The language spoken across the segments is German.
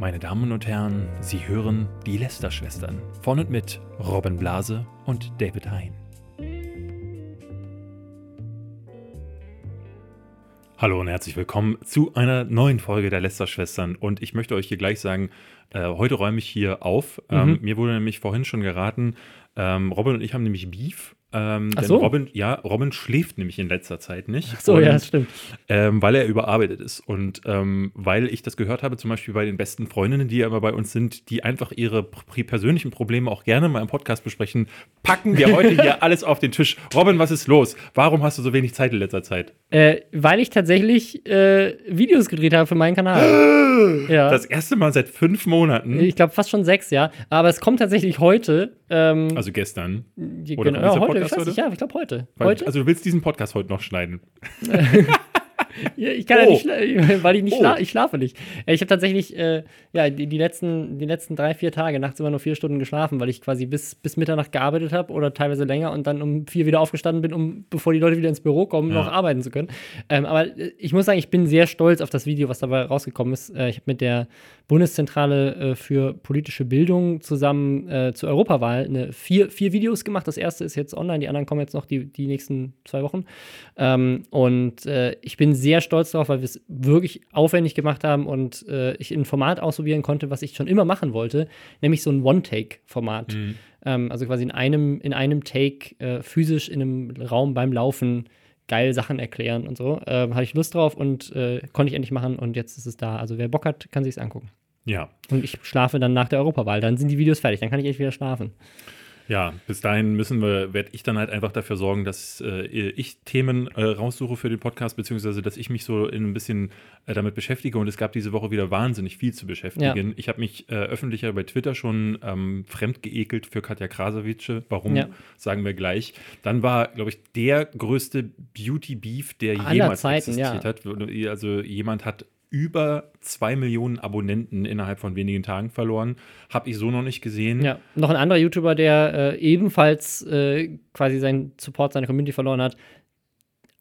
Meine Damen und Herren, Sie hören die Lester-Schwestern von und mit Robin Blase und David Hein. Hallo und herzlich willkommen zu einer neuen Folge der Lester-Schwestern. Und ich möchte euch hier gleich sagen, äh, heute räume ich hier auf. Ähm, mir wurde nämlich vorhin schon geraten, ähm, Robin und ich haben nämlich Beef. Ähm, Ach denn so. Robin, ja, Robin schläft nämlich in letzter Zeit nicht. Ach so, Und, ja, das stimmt. ähm, weil er überarbeitet ist. Und ähm, weil ich das gehört habe, zum Beispiel bei den besten Freundinnen, die ja immer bei uns sind, die einfach ihre persönlichen Probleme auch gerne mal im Podcast besprechen, packen wir heute hier alles auf den Tisch. Robin, was ist los? Warum hast du so wenig Zeit in letzter Zeit? Äh, weil ich tatsächlich äh, Videos gedreht habe für meinen Kanal. ja. Das erste Mal seit fünf Monaten, ich glaube fast schon sechs, ja. Aber es kommt tatsächlich heute. Ähm, also gestern. oder genau, ja, heute, Podcast ich weiß nicht, heute? ja, ich glaube heute. Weil, heute? Also du willst diesen Podcast heute noch schneiden. Ja, ich kann Oh. ja nicht, schla- weil ich nicht Oh. schla ich schlafe nicht. Äh, Ich habe tatsächlich äh, ja die, die letzten die letzten drei vier Tage nachts immer nur vier Stunden geschlafen, weil ich quasi bis bis Mitternacht gearbeitet habe oder teilweise länger und dann um vier wieder aufgestanden bin, um bevor die Leute wieder ins Büro kommen, noch arbeiten zu können. Ähm, aber äh, ich muss sagen, ich bin sehr stolz auf das Video, was dabei rausgekommen ist. Äh, ich habe mit der Bundeszentrale äh, für politische Bildung zusammen äh, zur Europawahl eine vier, vier Videos gemacht. Das erste ist jetzt online, die anderen kommen jetzt noch die, die nächsten zwei Wochen. Ähm, und ich bin sehr stolz darauf, weil wir es wirklich aufwendig gemacht haben und äh, ich ein Format ausprobieren konnte, was ich schon immer machen wollte, nämlich so ein One-Take-Format. Ähm, also quasi in einem, in einem Take äh, physisch in einem Raum beim Laufen geil Sachen erklären und so. Ähm, hatte ich Lust drauf und äh, konnte ich endlich machen und jetzt ist es da. Also wer Bock hat, kann sich es angucken. Ja. Und ich schlafe dann nach der Europawahl. Dann sind die Videos fertig. Dann kann ich echt wieder schlafen. Ja, bis dahin müssen wir, werde ich dann halt einfach dafür sorgen, dass äh, ich Themen äh, raussuche für den Podcast, beziehungsweise dass ich mich so in ein bisschen äh, damit beschäftige. Und es gab diese Woche wieder wahnsinnig viel zu beschäftigen. Ja. Ich habe mich äh, öffentlicher bei Twitter schon ähm, fremdgeekelt für Katja Krasavice. Warum, Ja. sagen wir gleich. Dann war, glaube ich, der größte Beauty-Beef, der Aller jemals Zeiten, ja. existiert hat. Also jemand hat über zwei Millionen Abonnenten innerhalb von wenigen Tagen verloren. Habe ich so noch nicht gesehen. Ja, noch ein anderer YouTuber, der äh, ebenfalls äh, quasi seinen Support, seine Community verloren hat.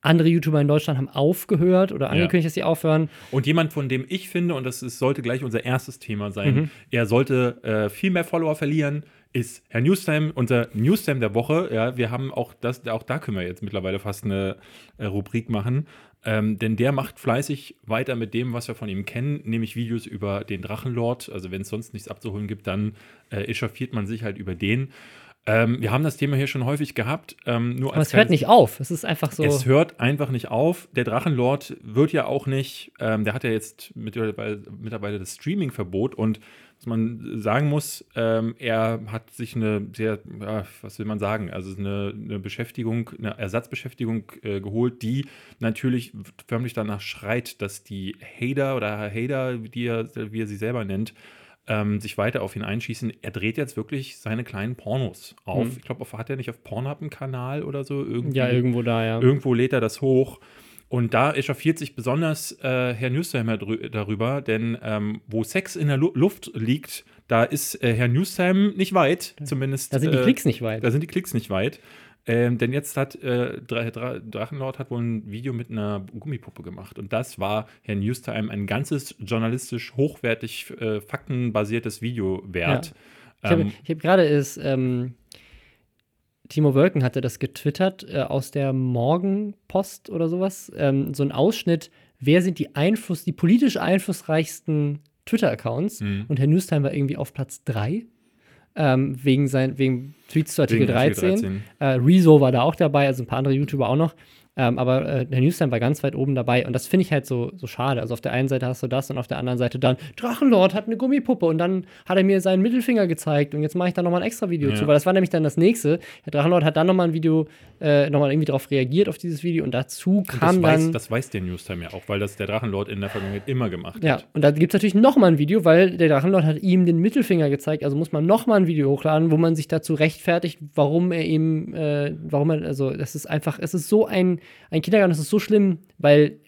Andere YouTuber in Deutschland haben aufgehört oder angekündigt, dass sie aufhören. Und jemand, von dem ich finde, und das ist, sollte gleich unser erstes Thema sein, Mhm. er sollte äh, viel mehr Follower verlieren, ist Herr Newstime, unser Newstime der Woche. Ja, wir haben auch das, auch da können wir jetzt mittlerweile fast eine äh, Rubrik machen. Ähm, denn der macht fleißig weiter mit dem, was wir von ihm kennen, nämlich Videos über den Drachenlord. Also wenn es sonst nichts abzuholen gibt, dann äh, echauffiert man sich halt über den. Ähm, wir haben das Thema hier schon häufig gehabt. Ähm, nur Aber es hört nicht auf. Es ist einfach so. es hört einfach nicht auf. Der Drachenlord wird ja auch nicht, ähm, der hat ja jetzt mittlerweile, mittlerweile das Streaming-Verbot und was man sagen muss, ähm, er hat sich eine sehr, ja, was will man sagen, also eine, eine Beschäftigung, eine Ersatzbeschäftigung äh, geholt, die natürlich förmlich danach schreit, dass die Hater oder Hater, die er, wie er sie selber nennt, ähm, sich weiter auf ihn einschießen. Er dreht jetzt wirklich seine kleinen Pornos auf. Mhm. Ich glaube, hat er nicht auf Pornhub einen Kanal oder so? Irgendwie? ja, irgendwo da, ja. Irgendwo lädt er das hoch. Und da echauffiert sich besonders äh, Herr Newsheimer darüber, denn ähm, wo Sex in der Lu Luft liegt, da ist äh, Herr Newsheim nicht weit, zumindest. da sind die äh, Klicks nicht weit. Da sind die Klicks nicht weit. Ähm, denn jetzt hat äh, Dra Dra Drachenlord hat wohl ein Video mit einer Gummipuppe gemacht. Und das war Herr Newstime ein ganzes journalistisch hochwertig äh, faktenbasiertes Video wert. Ich habe Ähm, hab gerade ist, ähm, Timo Wölken hatte das getwittert äh, aus der Morgenpost oder sowas. Ähm, so ein Ausschnitt, wer sind die Einfluss, die politisch einflussreichsten Twitter-Accounts? Mhm. Und Herr Newstime war irgendwie auf Platz 3. Ähm, wegen, sein, wegen Tweets zu Artikel Wegen Artikel 13. Äh, Rezo war da auch dabei, also ein paar andere YouTuber auch noch. Ähm, aber äh, der Newstime war ganz weit oben dabei und das finde ich halt so, so schade. Also auf der einen Seite hast du das und auf der anderen Seite dann, Drachenlord hat eine Gummipuppe und dann hat er mir seinen Mittelfinger gezeigt und jetzt mache ich da nochmal ein extra Video Ja. zu, weil das war nämlich dann das nächste. Der Drachenlord hat dann nochmal ein Video, äh, nochmal irgendwie darauf reagiert, auf dieses Video und dazu das, kam weiß, dann. das weiß der Newstime ja auch, weil das der Drachenlord in der Vergangenheit immer gemacht ja, hat. und da gibt es natürlich nochmal ein Video, weil der Drachenlord hat ihm den Mittelfinger gezeigt, also muss man nochmal ein Video hochladen, wo man sich dazu rechtfertigt, warum er ihm, äh, warum er, also das ist einfach, es ist so ein, ein Kindergarten, das ist so schlimm, weil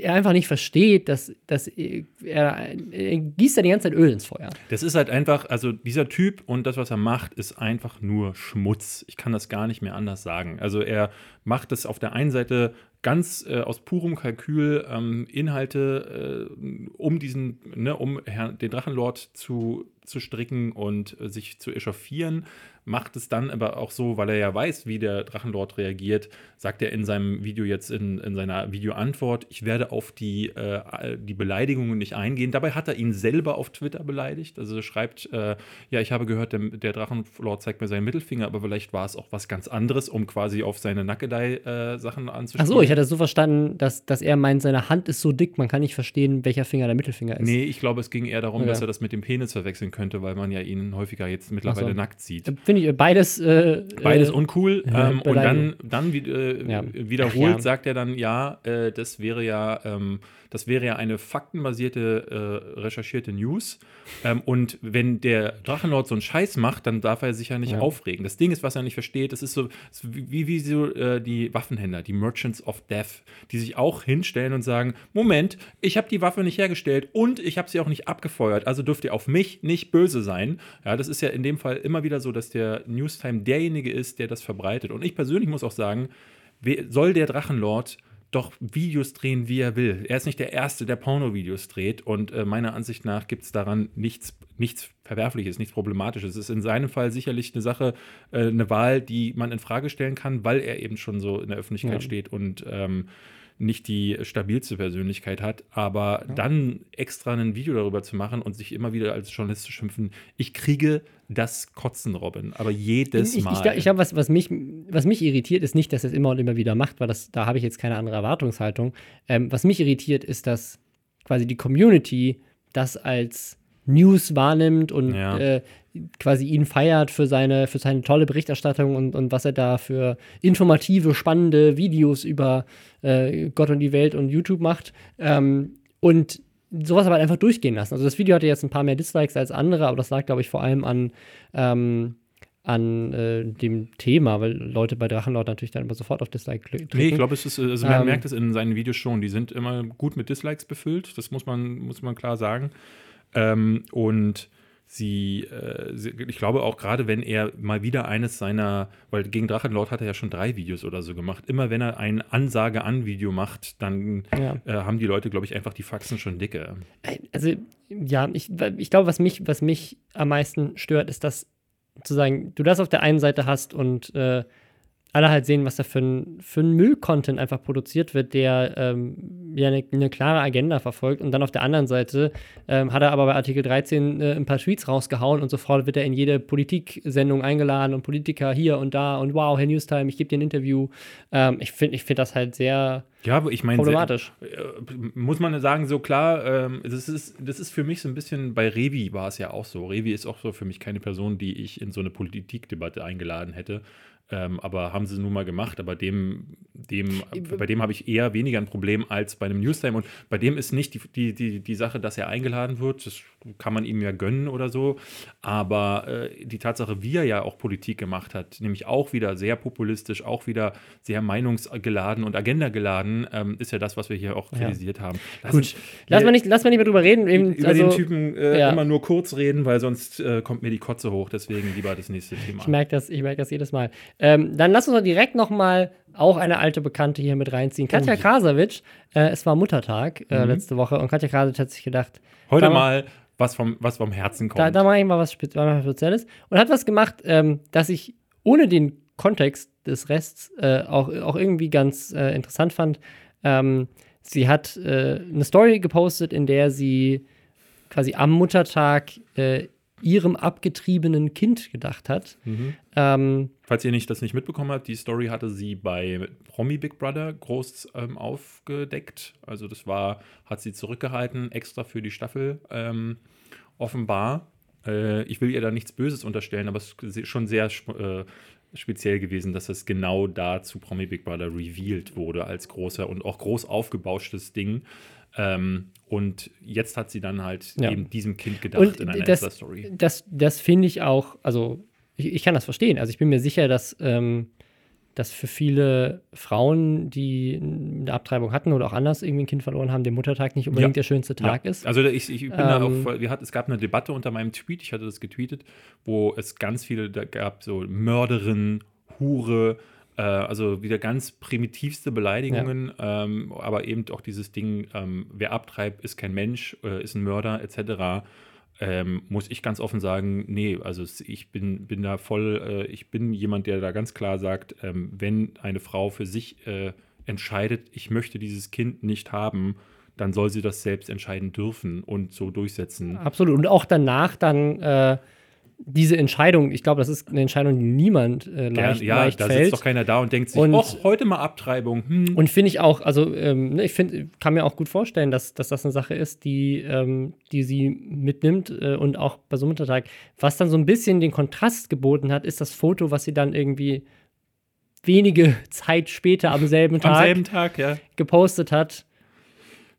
er einfach nicht versteht, dass, dass er, er gießt ja die ganze Zeit Öl ins Feuer. Das ist halt einfach, also dieser Typ und das, was er macht, ist einfach nur Schmutz. Ich kann das gar nicht mehr anders sagen. Also er macht es auf der einen Seite ganz äh, aus purem Kalkül ähm, Inhalte äh, um diesen, ne, um Herrn, den Drachenlord zu, zu stricken und äh, sich zu echauffieren macht es dann aber auch so, weil er ja weiß, wie der Drachenlord reagiert, sagt er in seinem Video jetzt in, in seiner Videoantwort, ich werde auf die, äh, die Beleidigungen nicht eingehen. Dabei hat er ihn selber auf Twitter beleidigt. Also er schreibt, äh, ja, ich habe gehört, der, der, Drachenlord zeigt mir seinen Mittelfinger, aber vielleicht war es auch was ganz anderes, um quasi auf seine Nackedei-Sachen äh, anzusprechen. Achso, ich hatte so verstanden, dass, dass er meint, seine Hand ist so dick, man kann nicht verstehen, welcher Finger der Mittelfinger ist. Nee, ich glaube, es ging eher darum, ja. dass er das mit dem Penis verwechseln könnte, weil man ja ihn häufiger jetzt mittlerweile so. nackt sieht. Finde ich beides. Äh, beides äh, uncool. Ähm, und dann, dann äh, ja. wiederholt ja. sagt er dann, ja, äh, das wäre ja, ähm, das wäre ja eine faktenbasierte, äh, recherchierte News. Ähm, und wenn der Drachenlord so einen Scheiß macht, dann darf er sich ja nicht ja. aufregen. Das Ding ist, was er nicht versteht, das ist so wie, wie so äh, die Waffenhändler, die Merchants of Death, die sich auch hinstellen und sagen: Moment, ich habe die Waffe nicht hergestellt und ich habe sie auch nicht abgefeuert, also dürft ihr auf mich nicht böse sein. Ja, das ist ja in dem Fall immer wieder so, dass der Newstime derjenige ist, der das verbreitet. Und ich persönlich muss auch sagen, soll der Drachenlord doch Videos drehen, wie er will. Er ist nicht der Erste, der Porno-Videos dreht und äh, meiner Ansicht nach gibt es daran nichts, nichts Verwerfliches, nichts Problematisches. Es ist in seinem Fall sicherlich eine Sache, äh, eine Wahl, die man in Frage stellen kann, weil er eben schon so in der Öffentlichkeit ja. steht und ähm, nicht die stabilste Persönlichkeit hat, aber ja. dann extra ein Video darüber zu machen und sich immer wieder als Journalist zu schimpfen, ich kriege das Kotzen, Robin, aber jedes ich, Mal. Ich, ich, glaube, was, was, mich, was mich irritiert, ist nicht, dass er es immer und immer wieder macht, weil das, da habe ich jetzt keine andere Erwartungshaltung. Ähm, was mich irritiert, ist, dass quasi die Community das als News wahrnimmt und ja. äh, quasi ihn feiert für seine, für seine tolle Berichterstattung und, und was er da für informative, spannende Videos über äh, Gott und die Welt und YouTube macht. Ähm, und sowas aber einfach durchgehen lassen. Also das Video hatte jetzt ein paar mehr Dislikes als andere, aber das lag, glaube ich, vor allem an, ähm, an äh, dem Thema, weil Leute bei Drachenlord natürlich dann immer sofort auf Dislike klicken. Nee, ich glaube, es ist, also man ähm, merkt es in seinen Videos schon, die sind immer gut mit Dislikes befüllt, das muss man, muss man klar sagen. Ähm, und sie, äh, sie, ich glaube auch gerade, wenn er mal wieder eines seiner, weil gegen Drachenlord hat er ja schon drei Videos oder so gemacht, immer wenn er ein Ansage-an-Video macht, dann ja. äh, haben die Leute, glaube ich, einfach die Faxen schon dicke. Also, ja, ich, ich glaube, was mich, was mich am meisten stört, ist, dass zu sagen, du das auf der einen Seite hast und äh, alle halt sehen, was da für ein, für ein Müll-Content einfach produziert wird, der ähm, ja eine, eine, klare Agenda verfolgt. Und dann auf der anderen Seite ähm, hat er aber bei Artikel 13 äh, ein paar Tweets rausgehauen und sofort wird er in jede Politiksendung eingeladen und Politiker hier und da und wow, Herr Newstime, ich gebe dir ein Interview. Ähm, ich finde ich find das halt sehr ja, aber ich meine, problematisch. Sehr, äh, muss man sagen, so klar, ähm, das, ist, das ist für mich so ein bisschen, bei Revi war es ja auch so. Revi ist auch so für mich keine Person, die ich in so eine Politikdebatte eingeladen hätte. Ähm, aber haben sie nun mal gemacht. Aber dem, dem, bei dem habe ich eher weniger ein Problem als bei einem Newstime. Und bei dem ist nicht die, die, die, die Sache, dass er eingeladen wird. Das kann man ihm ja gönnen oder so. Aber äh, die Tatsache, wie er ja auch Politik gemacht hat, nämlich auch wieder sehr populistisch, auch wieder sehr meinungsgeladen und agendageladen, ähm, ist ja das, was wir hier auch kritisiert ja. haben. Lass Gut, lass mal nicht, lass mal nicht mehr drüber reden. Eben, über also, den Typen äh, ja. immer nur kurz reden, weil sonst äh, kommt mir die Kotze hoch. Deswegen lieber das nächste Thema. Ich merke das, merk das jedes Mal. Ähm, dann lass uns doch direkt noch mal auch eine alte Bekannte hier mit reinziehen. Katja oh, Krasavitsch, äh, es war Muttertag äh, mhm. letzte Woche und Katja Krasavitsch hat sich gedacht, heute mal was vom, was vom Herzen kommt. Da, da mache ich mal was Spezielles und hat was gemacht, ähm, das ich ohne den Kontext des Rests äh, auch, auch irgendwie ganz äh, interessant fand. Ähm, sie hat äh, eine Story gepostet, in der sie quasi am Muttertag äh, ihrem abgetriebenen Kind gedacht hat. Mhm. Ähm, Falls ihr nicht das nicht mitbekommen habt, die Story hatte sie bei Promi Big Brother groß ähm, aufgedeckt. Also das war, hat sie zurückgehalten, extra für die Staffel. Ähm, offenbar. Äh, ich will ihr da nichts Böses unterstellen, aber es ist schon sehr äh, speziell gewesen, dass es genau da zu Promi Big Brother revealed wurde als großer und auch groß aufgebauschtes Ding. Ähm, und jetzt hat sie dann halt ja. eben diesem Kind gedacht und in einer das, story Das, das finde ich auch, also ich, ich, kann das verstehen. Also ich bin mir sicher, dass, ähm, dass für viele Frauen, die eine Abtreibung hatten oder auch anders irgendwie ein Kind verloren haben, der Muttertag nicht unbedingt ja. der schönste Tag ja. ist. Also ich, ich bin ähm, da auch, wir hat, es gab eine Debatte unter meinem Tweet, ich hatte das getweetet, wo es ganz viele, da gab so Mörderin, Hure, Äh, also wieder ganz primitivste Beleidigungen, ja. ähm, aber eben auch dieses Ding, ähm, wer abtreibt, ist kein Mensch, äh, ist ein Mörder, etc. Ähm, muss ich ganz offen sagen, nee, also ich bin, bin da voll, äh, ich bin jemand, der da ganz klar sagt, ähm, wenn eine Frau für sich äh, entscheidet, ich möchte dieses Kind nicht haben, dann soll sie das selbst entscheiden dürfen und so durchsetzen. Absolut. Und auch danach dann äh, diese Entscheidung, ich glaube, das ist eine Entscheidung, die niemand äh, leicht, ja, leicht da fällt. sitzt doch keiner da und denkt sich, und, och, heute mal Abtreibung. Hm. Und finde ich auch, also ähm, ne, ich finde, kann mir auch gut vorstellen, dass, dass das eine Sache ist, die, ähm, die sie mitnimmt äh, und auch bei so einem Muttertag. Was dann so ein bisschen den Kontrast geboten hat, ist das Foto, was sie dann irgendwie wenige Zeit später am selben Tag, am selben Tag ja. gepostet hat.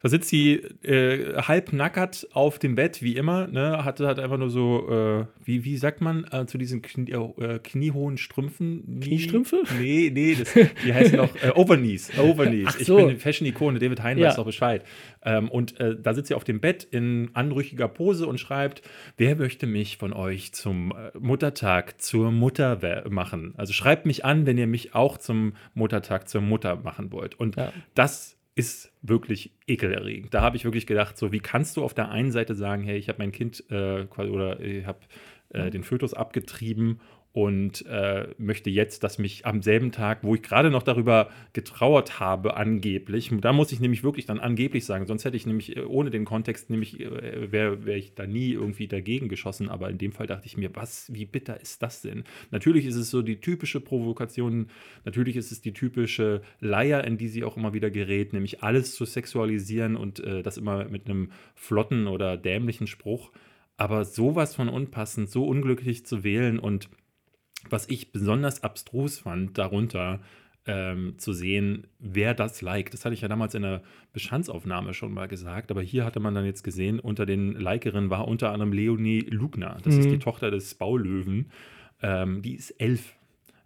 Da sitzt sie äh, halb nackert auf dem Bett, wie immer. Ne? Hatte hat einfach nur so, äh, wie, wie sagt man, äh, zu diesen Knie, äh, kniehohen Strümpfen? Kniestrümpfe? Nee, nee, das, die heißen doch äh, Overknees. Overknees. So. Ich bin Fashion-Ikone, David Hein Ja. weiß doch Bescheid. Ähm, und äh, da sitzt sie auf dem Bett in anrüchiger Pose und schreibt: Wer möchte mich von euch zum Muttertag zur Mutter machen? Also schreibt mich an, wenn ihr mich auch zum Muttertag zur Mutter machen wollt. Und Ja. das ist wirklich ekelerregend. Da habe ich wirklich gedacht, so wie kannst du auf der einen Seite sagen, hey, ich habe mein Kind äh, oder ich habe äh, den Fötus abgetrieben und äh, möchte jetzt, dass mich am selben Tag, wo ich gerade noch darüber getrauert habe, angeblich, da muss ich nämlich wirklich dann angeblich sagen, sonst hätte ich nämlich äh, ohne den Kontext nämlich äh, wäre wär ich da nie irgendwie dagegen geschossen, aber in dem Fall dachte ich mir, was, wie bitter ist das denn? Natürlich ist es so die typische Provokation, natürlich ist es die typische Leier, in die sie auch immer wieder gerät, nämlich alles zu sexualisieren und äh, das immer mit einem flotten oder dämlichen Spruch. Aber sowas von unpassend, so unglücklich zu wählen und was ich besonders abstrus fand, darunter ähm, zu sehen, wer das liked. Das hatte ich ja damals in der Bestandsaufnahme schon mal gesagt, aber hier hatte man dann jetzt gesehen, unter den Likerinnen war unter anderem Leonie Lugner. Das ist Mhm. die Tochter des Baulöwen. Ähm, die ist elf.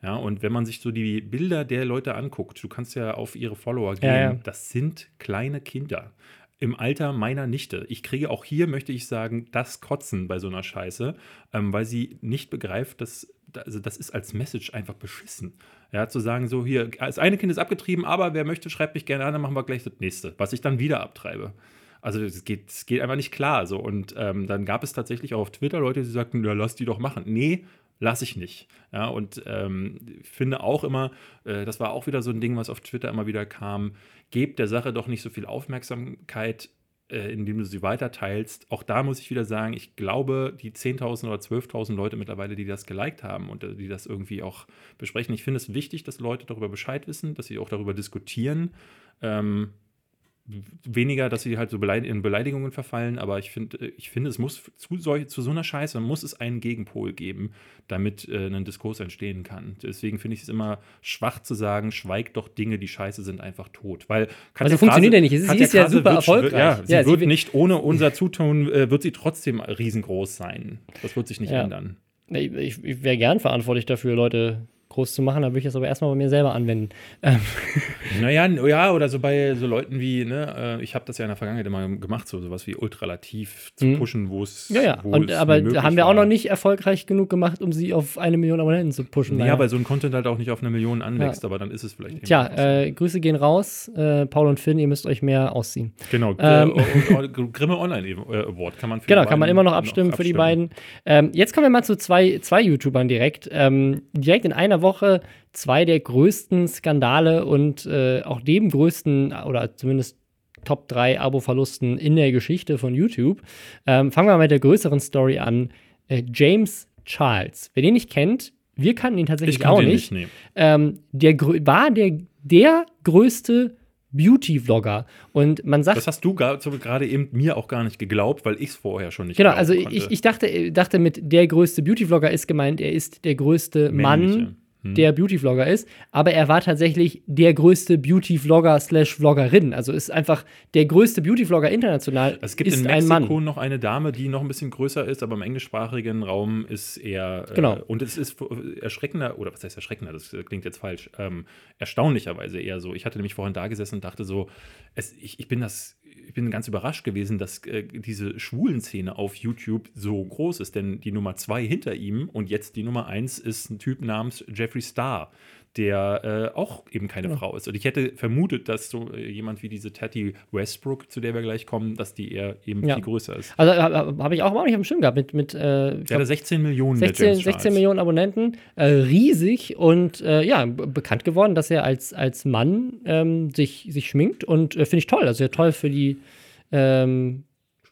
Ja, und wenn man sich so die Bilder der Leute anguckt, du kannst ja auf ihre Follower gehen, Ja, ja. das sind kleine Kinder. Im Alter meiner Nichte. Ich kriege auch hier, möchte ich sagen, das Kotzen bei so einer Scheiße, ähm, weil sie nicht begreift, dass, also das ist als Message einfach beschissen. Ja, zu sagen, so hier, das eine Kind ist abgetrieben, aber wer möchte, schreibt mich gerne an, dann machen wir gleich das nächste, was ich dann wieder abtreibe. Also es geht, es geht einfach nicht klar. So. Und ähm, dann gab es tatsächlich auch auf Twitter Leute, die sagten, ja, lass die doch machen. Nee, lasse ich nicht. Ja, und ähm, finde auch immer, äh, das war auch wieder so ein Ding, was auf Twitter immer wieder kam, gebt der Sache doch nicht so viel Aufmerksamkeit, äh, indem du sie weiterteilst. Auch da muss ich wieder sagen, ich glaube, die 10.000 oder 12.000 Leute mittlerweile, die das geliked haben und äh, die das irgendwie auch besprechen, ich finde es wichtig, dass Leute darüber Bescheid wissen, dass sie auch darüber diskutieren. Ähm, weniger, dass sie halt so beleid in Beleidigungen verfallen, aber ich finde, ich finde, es muss zu, sol- zu so einer Scheiße muss es einen Gegenpol geben, damit äh, ein Diskurs entstehen kann. Deswegen finde ich es immer schwach zu sagen, schweigt doch Dinge, die scheiße sind, einfach tot. Weil Katja Also funktioniert ja nicht. Sie Katja ist ja super wird, erfolgreich. Ja, sie Ja, sie wird wird- nicht ohne unser Zutun, äh, wird sie trotzdem riesengroß sein. Das wird sich nicht Ja. ändern. Ich, ich wäre gern verantwortlich dafür, Leute groß zu machen. Da würde ich das aber erstmal bei mir selber anwenden. Ähm, Naja, ja, oder so bei so Leuten wie, ne, äh, ich habe das ja in der Vergangenheit immer gemacht, so sowas wie ultralativ zu Mhm. pushen, wo es. ja, ja. Und, aber haben wir auch noch nicht erfolgreich genug gemacht, um sie auf eine Million Abonnenten zu pushen. Ja, leider. weil so ein Content halt auch nicht auf eine Million anwächst, aber dann ist es vielleicht. Tja, äh, Grüße gehen raus. Äh, Paul und Finn, ihr müsst euch mehr ausziehen. genau. ähm, äh, Grimme Online äh, Award kann man für Genau, kann man immer noch abstimmen für die beiden. Ähm, jetzt kommen wir mal zu zwei, zwei YouTubern direkt. Ähm, direkt in einer Woche zwei der größten Skandale und äh, auch dem größten oder zumindest Top 3 Abo-Verlusten in der Geschichte von YouTube. Ähm, fangen wir mal mit der größeren Story an. Äh, James Charles. Wer den nicht kennt, wir kannten ihn tatsächlich Ich kann auch nicht. nicht. Ähm, der war der, der größte Beauty-Vlogger. Und man sagt Das hast du gerade eben mir auch gar nicht geglaubt, weil ich es vorher schon nicht Genau, also ich, ich dachte, dachte mit der größte Beauty-Vlogger ist gemeint, er ist der größte Mann, Männliche. Hm. der Beauty-Vlogger ist, aber er war tatsächlich der größte Beauty-Vlogger slash Vloggerin. Also ist einfach der größte Beauty-Vlogger international Es gibt in Mexiko noch eine Dame, die noch ein bisschen größer ist, aber im englischsprachigen Raum ist er. Äh, Genau. Und es ist erschreckender, oder was heißt erschreckender? Das klingt jetzt falsch. Ähm, erstaunlicherweise eher so. Ich hatte nämlich vorhin da gesessen und dachte so, es, ich, ich bin das. Ich bin ganz überrascht gewesen, dass äh, diese schwulen Szene auf YouTube so groß ist, denn die Nummer zwei hinter ihm und jetzt die Nummer eins ist ein Typ namens Jeffree Star, der äh, auch eben keine ja. Frau ist. Und ich hätte vermutet, dass so äh, jemand wie diese Tati Westbrook, zu der wir gleich kommen, dass die eher eben ja. viel größer ist. Also habe hab ich auch überhaupt nicht am Schirm gehabt mit. mit äh, ich hatte 16 Millionen. 16, 16 Millionen Abonnenten, äh, riesig und äh, ja, bekannt geworden, dass er als, als Mann ähm, sich, sich schminkt und äh, finde ich toll. Also ja, toll für die. Ähm,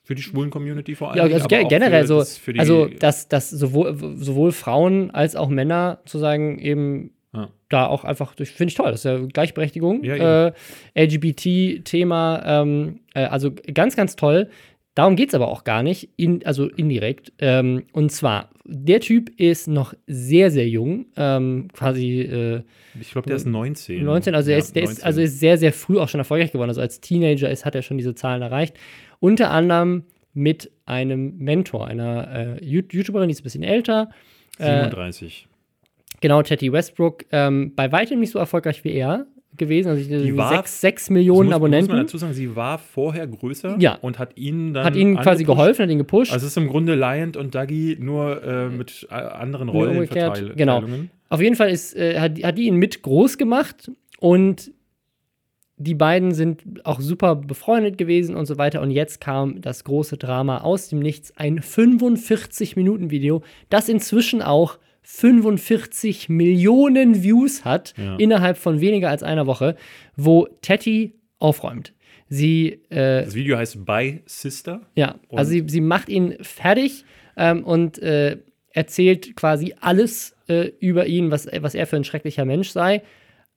für die schwulen Community vor allem. Ja, also generell so, das also dass, dass sowohl, sowohl Frauen als auch Männer sozusagen eben ja. da auch einfach, finde ich toll, das ist ja Gleichberechtigung, ja, äh, LGBT-Thema, ähm, äh, also ganz, ganz toll. Darum geht es aber auch gar nicht, in, also indirekt. Ähm, und zwar, der Typ ist noch sehr, sehr jung, ähm, quasi. Äh, ich glaube, der ist 19. 19, also, ja, er ist, der 19. Ist, also ist sehr, sehr früh auch schon erfolgreich geworden. Also als Teenager ist, hat er schon diese Zahlen erreicht. Unter anderem mit einem Mentor, einer äh, YouTuberin, die ist ein bisschen älter. 37. Genau, Teddy Westbrook, ähm, bei weitem nicht so erfolgreich wie er gewesen. Also die war, sechs, sechs Millionen muss, Abonnenten. Muss man dazu sagen, sie war vorher größer ja. und hat ihn dann. Hat ihnen quasi geholfen, hat ihn gepusht. Also es ist im Grunde Lion und Dougie nur äh, mit äh, anderen Rollen Genau. Auf jeden Fall ist, äh, hat, hat die ihn mit groß gemacht und die beiden sind auch super befreundet gewesen und so weiter. Und jetzt kam das große Drama aus dem Nichts. Ein 45-Minuten-Video, das inzwischen auch 45 Millionen Views hat ja. innerhalb von weniger als einer Woche, wo Teddy aufräumt. Sie, äh, das Video heißt By Sister. Ja, also sie, sie macht ihn fertig ähm, und äh, erzählt quasi alles äh, über ihn, was, was er für ein schrecklicher Mensch sei.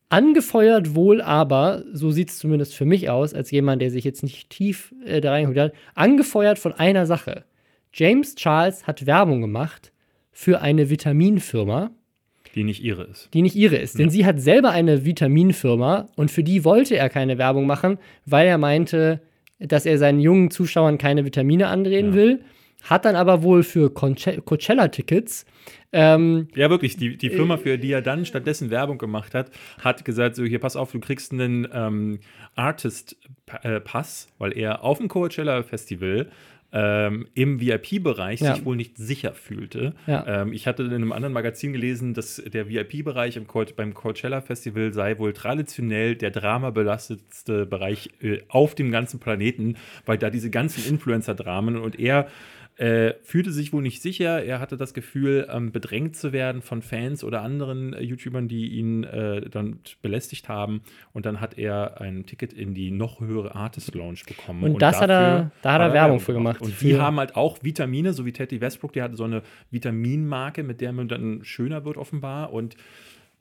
Angefeuert wohl aber, so sieht es zumindest für mich aus, als jemand, der sich jetzt nicht tief äh, da reingeholt hat, angefeuert von einer Sache. James Charles hat Werbung gemacht für eine Vitaminfirma. Die nicht ihre ist. Die nicht ihre ist. Ja. Denn sie hat selber eine Vitaminfirma und für die wollte er keine Werbung machen, weil er meinte, dass er seinen jungen Zuschauern keine Vitamine andrehen ja. will. Hat dann aber wohl für Coachella-Tickets. Ähm, ja, wirklich. Die, die Firma, für die er dann stattdessen Werbung gemacht hat, hat gesagt: So, hier, pass auf, du kriegst einen ähm, Artist-Pass, weil er auf dem Coachella-Festival ähm, im VIP-Bereich ja. sich wohl nicht sicher fühlte. Ja. Ähm, ich hatte in einem anderen Magazin gelesen, dass der VIP-Bereich beim Coachella Festival sei wohl traditionell der dramabelastetste Bereich äh, auf dem ganzen Planeten, weil da diese ganzen Influencer-Dramen und er äh, fühlte sich wohl nicht sicher. Er hatte das Gefühl, ähm, bedrängt zu werden von Fans oder anderen äh, YouTubern, die ihn äh, dann belästigt haben. Und dann hat er ein Ticket in die noch höhere Artist Lounge bekommen. Und, und das hat er, da hat er Werbung für gemacht. Und die haben halt auch Vitamine, so wie Teddy Westbrook, der hatte so eine Vitaminmarke, mit der man dann schöner wird, offenbar. Und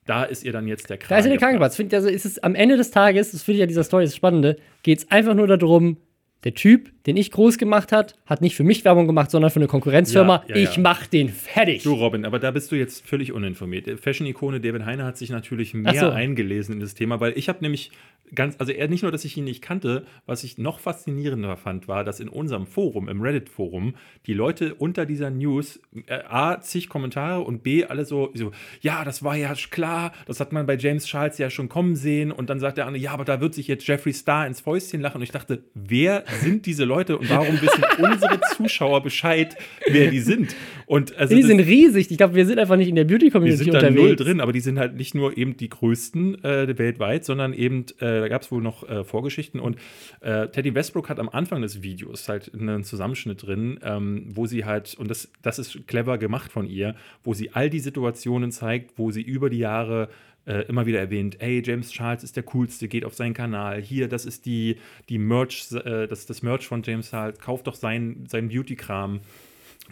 da ist ihr dann jetzt der Krankenplatz. Da ist ihr der Krankenplatz. Also ist es am Ende des Tages, das finde ich ja dieser Story das Spannende, geht es einfach nur darum, der Typ, den ich groß gemacht hat, hat nicht für mich Werbung gemacht, sondern für eine Konkurrenzfirma. Ja, ja, ich ja. mach den fertig. Du, Robin, aber da bist du jetzt völlig uninformiert. Fashion-Ikone David Heine hat sich natürlich mehr so. eingelesen in das Thema, weil ich habe nämlich ganz, also er nicht nur, dass ich ihn nicht kannte, was ich noch faszinierender fand, war, dass in unserem Forum, im Reddit-Forum, die Leute unter dieser News äh, A, zig Kommentare und B, alle so, so, ja, das war ja klar, das hat man bei James Charles ja schon kommen sehen und dann sagt der andere, ja, aber da wird sich jetzt Jeffree Star ins Fäustchen lachen und ich dachte, wer sind diese Leute und warum wissen unsere Zuschauer Bescheid, wer die sind? Und also die sind riesig. Ich glaube, wir sind einfach nicht in der Beauty-Community unterwegs. Wir sind da null drin, aber die sind halt nicht nur eben die größten äh, weltweit, sondern eben äh, da gab es wohl noch äh, Vorgeschichten. Und äh, Teddy Westbrook hat am Anfang des Videos halt einen Zusammenschnitt drin, ähm, wo sie halt, und das, das ist clever gemacht von ihr, wo sie all die Situationen zeigt, wo sie über die Jahre äh, immer wieder erwähnt, hey, James Charles ist der coolste, geht auf seinen Kanal. Hier, das ist die, die Merch, äh, das das Merch von James Charles, kauft doch seinen sein Beauty-Kram.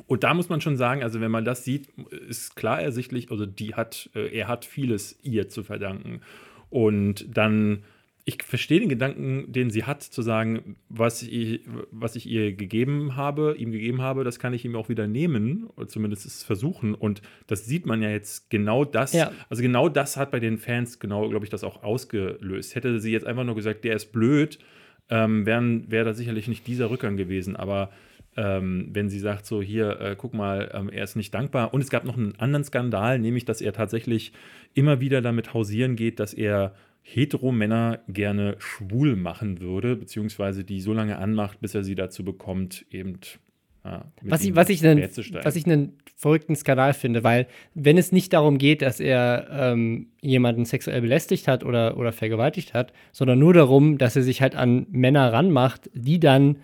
Und da muss man schon sagen, also wenn man das sieht, ist klar ersichtlich, also die hat, äh, er hat vieles ihr zu verdanken. Und dann ich verstehe den Gedanken, den sie hat, zu sagen, was ich, was ich ihr gegeben habe, ihm gegeben habe, das kann ich ihm auch wieder nehmen, oder zumindest es versuchen. Und das sieht man ja jetzt genau das. Ja. Also genau das hat bei den Fans genau, glaube ich, das auch ausgelöst. Hätte sie jetzt einfach nur gesagt, der ist blöd, ähm, wäre wär da sicherlich nicht dieser Rückgang gewesen. Aber ähm, wenn sie sagt, so hier, äh, guck mal, ähm, er ist nicht dankbar. Und es gab noch einen anderen Skandal, nämlich, dass er tatsächlich immer wieder damit hausieren geht, dass er Hetero-Männer gerne schwul machen würde, beziehungsweise die so lange anmacht, bis er sie dazu bekommt, eben mit Was ich, was, ich einen, was ich einen verrückten Skandal finde, weil wenn es nicht darum geht, dass er ähm, jemanden sexuell belästigt hat oder, oder vergewaltigt hat, sondern nur darum, dass er sich halt an Männer ranmacht, die dann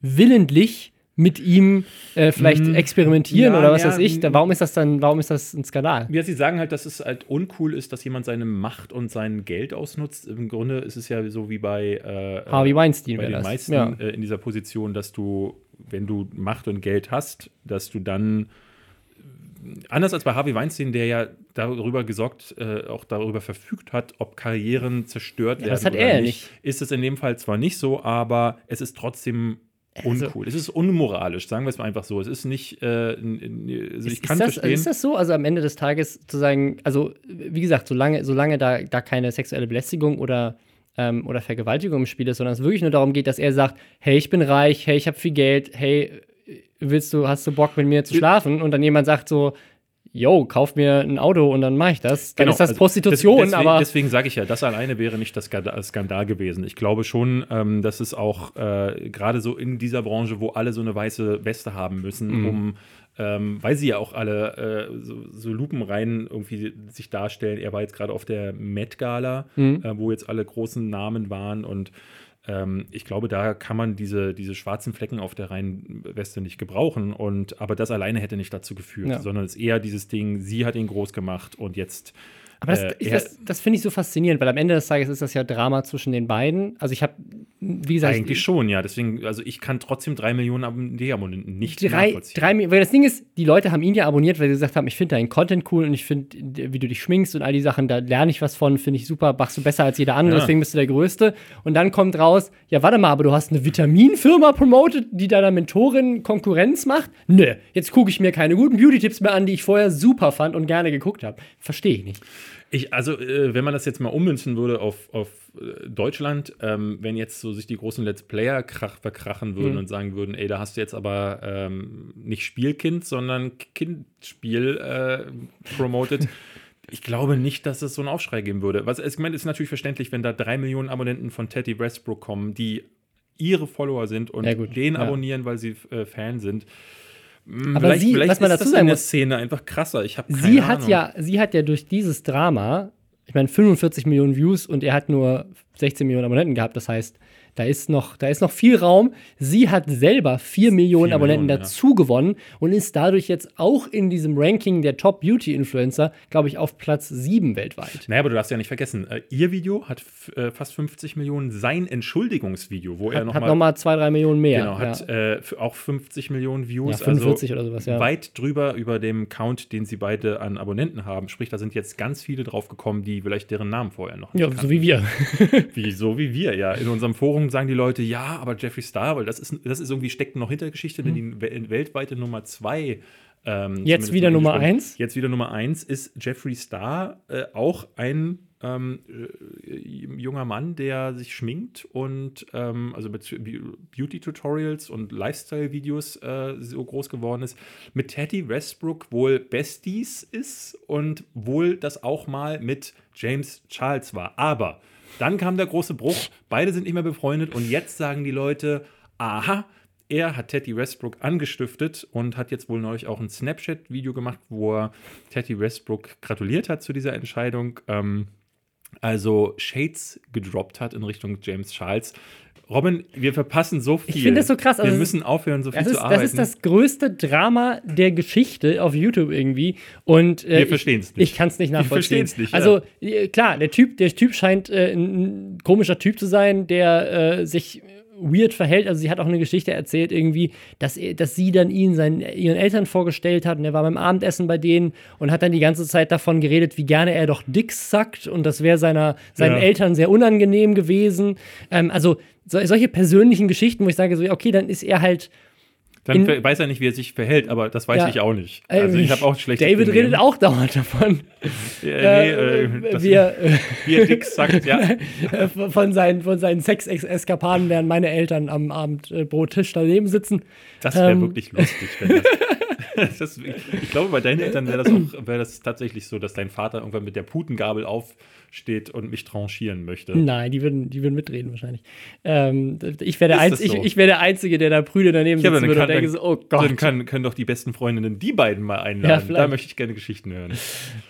willentlich mit ihm äh, vielleicht Mm, experimentieren ja, oder was ja, weiß ich, da, warum ist das dann, warum ist das ein Skandal? Ja, sie sagen halt, dass es halt uncool ist, dass jemand seine Macht und sein Geld ausnutzt. Im Grunde ist es ja so wie bei, äh, Harvey Weinstein bei den das. meisten ja. äh, in dieser Position, dass du, wenn du Macht und Geld hast, dass du dann anders als bei Harvey Weinstein, der ja darüber gesorgt, äh, auch darüber verfügt hat, ob Karrieren zerstört Ja, werden das hat oder er ja nicht, ist es in dem Fall zwar nicht so, aber es ist trotzdem Also- uncool. es ist unmoralisch, sagen wir es mal einfach so. Es ist nicht, äh, also ich Ist, kann ist, das, verstehen. ist das so? Also am Ende des Tages zu sagen, also wie gesagt, solange, solange da, da keine sexuelle Belästigung oder, ähm, oder Vergewaltigung im Spiel ist, sondern es wirklich nur darum geht, dass er sagt, hey, ich bin reich, hey, ich habe viel Geld, hey, willst du, hast du Bock mit mir zu Ich- schlafen? Und dann jemand sagt so, yo, kauf mir ein Auto und dann mache ich das. Dann Genau, ist das also Prostitution, des- deswegen, aber Deswegen sage ich ja, das alleine wäre nicht das Skandal, gewesen. Ich glaube schon, ähm, dass es auch äh, gerade so in dieser Branche, wo alle so eine weiße Weste haben müssen, Mhm. um ähm, weil sie ja auch alle äh, so, so lupenrein irgendwie sich darstellen. Er war jetzt gerade auf der Met Gala, Mhm. äh, wo jetzt alle großen Namen waren und ähm, ich glaube, da kann man diese, diese schwarzen Flecken auf der reinen Weste nicht gebrauchen. Und, aber das alleine hätte nicht dazu geführt, Ja. sondern es ist eher dieses Ding, sie hat ihn groß gemacht und jetzt Aber das, Äh, das, das finde ich so faszinierend, weil am Ende des Tages ist das ja Drama zwischen den beiden. Also ich habe, wie gesagt, Eigentlich schon, ja. Deswegen, also ich kann trotzdem drei Millionen D-Abonnenten nicht drei, nachvollziehen. drei, weil das Ding ist, die Leute haben ihn ja abonniert, weil sie gesagt haben, ich finde deinen Content cool und ich finde, wie du dich schminkst und all die Sachen, da lerne ich was von, finde ich super, machst du besser als jeder andere, Ja. deswegen bist du der Größte. Und dann kommt raus, ja, warte mal, aber du hast eine Vitaminfirma promotet, die deiner Mentorin Konkurrenz macht? Nö, jetzt gucke ich mir keine guten Beauty-Tipps mehr an, die ich vorher super fand und gerne geguckt habe. Verstehe ich nicht. Ich, also, äh, wenn man das jetzt mal ummünzen würde auf, auf äh, Deutschland, ähm, wenn jetzt so sich die großen Let's Player krach, verkrachen würden Mhm. und sagen würden, ey, da hast du jetzt aber ähm, nicht Spielkind, sondern Kindspiel äh, promoted. Ich glaube nicht, dass es so einen Aufschrei geben würde. Was, ich meine, ist natürlich verständlich, wenn da drei Millionen Abonnenten von Teddy Westbrook kommen, die ihre Follower sind und Ja, gut, den ja. abonnieren, weil sie äh, Fan sind. Mm, Aber sie- was man ist dazu das sagen muss, Szene einfach krasser. Ich habe sie hat ja, sie hat ja durch dieses Drama, ich meine 45 Millionen Views und er hat nur 16 Millionen Abonnenten gehabt. Das heißt, da ist noch, da ist noch viel Raum. Sie hat selber 4 Millionen Abonnenten Millionen, ja. dazu gewonnen und ist dadurch jetzt auch in diesem Ranking der Top Beauty Influencer, glaube ich, auf Platz 7 weltweit. Naja, aber du darfst ja nicht vergessen, äh, ihr Video hat äh, fast 50 Millionen, sein Entschuldigungsvideo, wo er Hat, noch hat mal, nochmal 2, 3 Millionen mehr. genau, hat ja. äh, auch 50 Millionen Views, Ja, 45 oder sowas, ja. also weit drüber über dem Count, den sie beide an Abonnenten haben. Sprich, da sind jetzt ganz viele drauf gekommen, die vielleicht deren Namen vorher noch nicht ja, kannten. so wie wir. Wie, so wie wir, ja. In unserem Forum sagen die Leute, ja, aber Jeffree Star, weil das ist, das ist irgendwie, steckt noch hinter der Geschichte, denn die wel- weltweite Nummer zwei. Ähm, Mhm. Jetzt wieder Nummer eins? Jetzt wieder Nummer eins ist Jeffree Star, äh, auch ein ähm, äh, junger Mann, der sich schminkt und ähm, also mit Beauty-Tutorials und Lifestyle-Videos äh, so groß geworden ist, mit Teddy Westbrook wohl Besties ist und wohl das auch mal mit James Charles war. Aber dann kam der große Bruch, beide sind nicht mehr befreundet und jetzt sagen die Leute, aha, er hat Teddy Westbrook angestiftet und hat jetzt wohl neulich auch ein Snapchat-Video gemacht, wo er Teddy Westbrook gratuliert hat zu dieser Entscheidung. Ähm, also Shades gedroppt hat in Richtung James Charles. Robin, wir verpassen so viel. Ich finde das so krass, also wir es müssen aufhören, so viel ist, zu arbeiten. das ist das größte Drama der Geschichte auf YouTube irgendwie. Und äh, Wir ich- verstehen's nicht. Ich kann es nicht Wir nachvollziehen. verstehen's nicht, ja. Also äh, klar, der Typ, der Typ scheint äh, ein komischer Typ zu sein, der äh, sich weird verhält. Also sie hat auch eine Geschichte erzählt irgendwie, dass, dass sie dann ihn seinen, ihren Eltern vorgestellt hat und er war beim Abendessen bei denen und hat dann die ganze Zeit davon geredet, wie gerne er doch Dicks sackt und das wäre seiner seinen Ja. Eltern sehr unangenehm gewesen. Ähm, also so, solche persönlichen Geschichten, wo ich sage so, okay, dann ist er halt Dann in- weiß er nicht, wie er sich verhält, aber das weiß Ja. ich auch nicht. Äh, Also ich habe auch schlecht. David redet auch dauernd davon. Äh, nee, Äh, das, wir, wie er Dix sagt, ja. von seinen, von seinen Sex-Eskapaden, während meine Eltern am Abend äh, pro Tisch daneben sitzen. Das wäre Ähm. wirklich lustig, wenn das das, ich, ich, glaube, bei deinen Eltern wäre das, wär das tatsächlich so, dass dein Vater irgendwann mit der Putengabel aufsteht und mich tranchieren möchte. Nein, die würden, die würden mitreden wahrscheinlich. Ähm, ich wäre der, so? ich, ich wär der Einzige, der da prüde daneben sitzen würde und denke so, oh Gott. Dann kann, können doch die besten Freundinnen die beiden mal einladen. Ja, da möchte ich gerne Geschichten hören.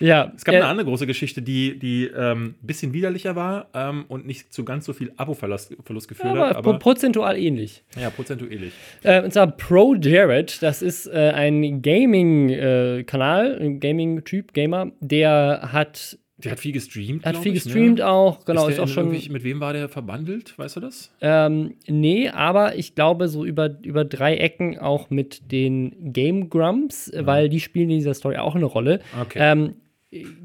Ja. Es gab äh, eine andere große Geschichte, die, die ähm, ein bisschen widerlicher war ähm, und nicht zu ganz so viel Abo-Verlust geführt aber hat. Aber prozentual ähnlich. Ja, prozentual ähnlich. Äh, und zwar Pro Jared, das ist äh, ein Gaming-Kanal, äh, ein Gaming-Typ, Gamer, der hat der hat viel gestreamt. Hat viel ich, ne? gestreamt ne? auch, genau. Ist, ist auch schon. Mit wem war der verbandelt? Weißt du das? Ähm, nee, aber ich glaube, so über, über drei Ecken auch mit den Game Grumps, ja. weil die spielen in dieser Story auch eine Rolle. Okay. Ähm,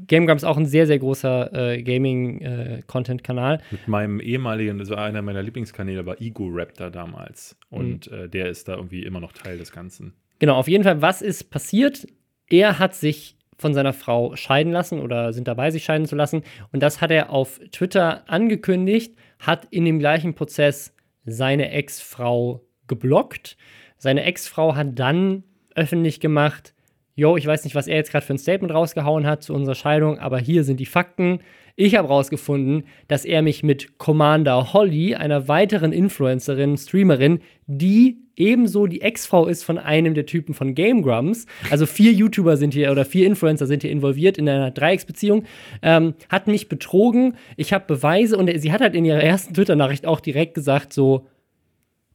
Game Grumps auch ein sehr, sehr großer äh, Gaming-Content-Kanal. Äh, Mit meinem ehemaligen, also einer meiner Lieblingskanäle war Ego Raptor damals. Und mhm. äh, der ist da irgendwie immer noch Teil des Ganzen. Genau, auf jeden Fall, was ist passiert? Er hat sich von seiner Frau scheiden lassen oder sind dabei, sich scheiden zu lassen. Und das hat er auf Twitter angekündigt, hat in dem gleichen Prozess seine Ex-Frau geblockt. Seine Ex-Frau hat dann öffentlich gemacht, yo, ich weiß nicht, was er jetzt gerade für ein Statement rausgehauen hat zu unserer Scheidung, aber hier sind die Fakten. Ich habe rausgefunden, dass er mich mit Commander Holly, einer weiteren Influencerin, Streamerin, die ebenso die Ex-Frau ist von einem der Typen von Game Grumps, also vier YouTuber sind hier oder vier Influencer sind hier involviert in einer Dreiecksbeziehung, ähm, hat mich betrogen. Ich habe Beweise und sie hat halt in ihrer ersten Twitter-Nachricht auch direkt gesagt so,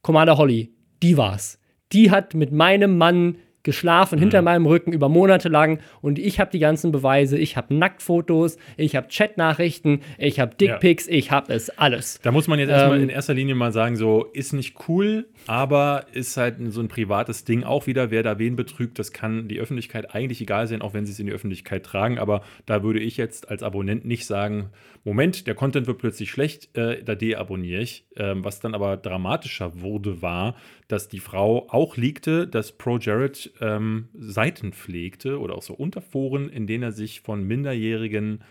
Commander Holly, die war's. Die hat mit meinem Mann geschlafen mhm. hinter meinem Rücken über Monate lang und ich habe die ganzen Beweise. Ich habe Nacktfotos, ich habe Chatnachrichten, ich habe Dickpics, ja. ich habe es alles. Da muss man jetzt ähm, erstmal in erster Linie mal sagen, so ist nicht cool, aber ist halt so ein privates Ding auch wieder. Wer da wen betrügt, das kann die Öffentlichkeit eigentlich egal sein, auch wenn sie es in die Öffentlichkeit tragen. Aber da würde ich jetzt als Abonnent nicht sagen, Moment, der Content wird plötzlich schlecht, äh, da deabonniere ich. Ähm, was dann aber dramatischer wurde, war, dass die Frau auch liegte, dass Pro Jared ähm, Seiten pflegte oder auch so Unterforen, in denen er sich von minderjährigen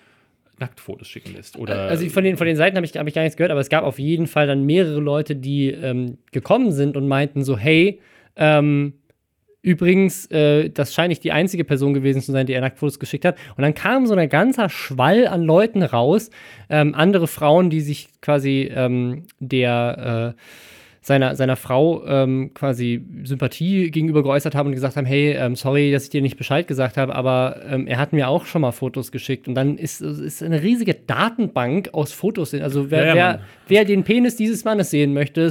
Nacktfotos schicken lässt. Oder also von den, von den Seiten habe ich, hab ich gar nichts gehört, aber es gab auf jeden Fall dann mehrere Leute, die ähm, gekommen sind und meinten so, hey, ähm, Übrigens, äh, das scheint nicht die einzige Person gewesen zu sein, die er Nacktfotos geschickt hat. Und dann kam so ein ganzer Schwall an Leuten raus, ähm, andere Frauen, die sich quasi ähm, der äh, seiner, seiner Frau ähm, quasi Sympathie gegenüber geäußert haben und gesagt haben, hey, ähm, sorry, dass ich dir nicht Bescheid gesagt habe, aber ähm, er hat mir auch schon mal Fotos geschickt. Und dann ist, ist eine riesige Datenbank aus Fotos. Also wer, ja, ja, wer, wer, den Penis dieses Mannes sehen möchte,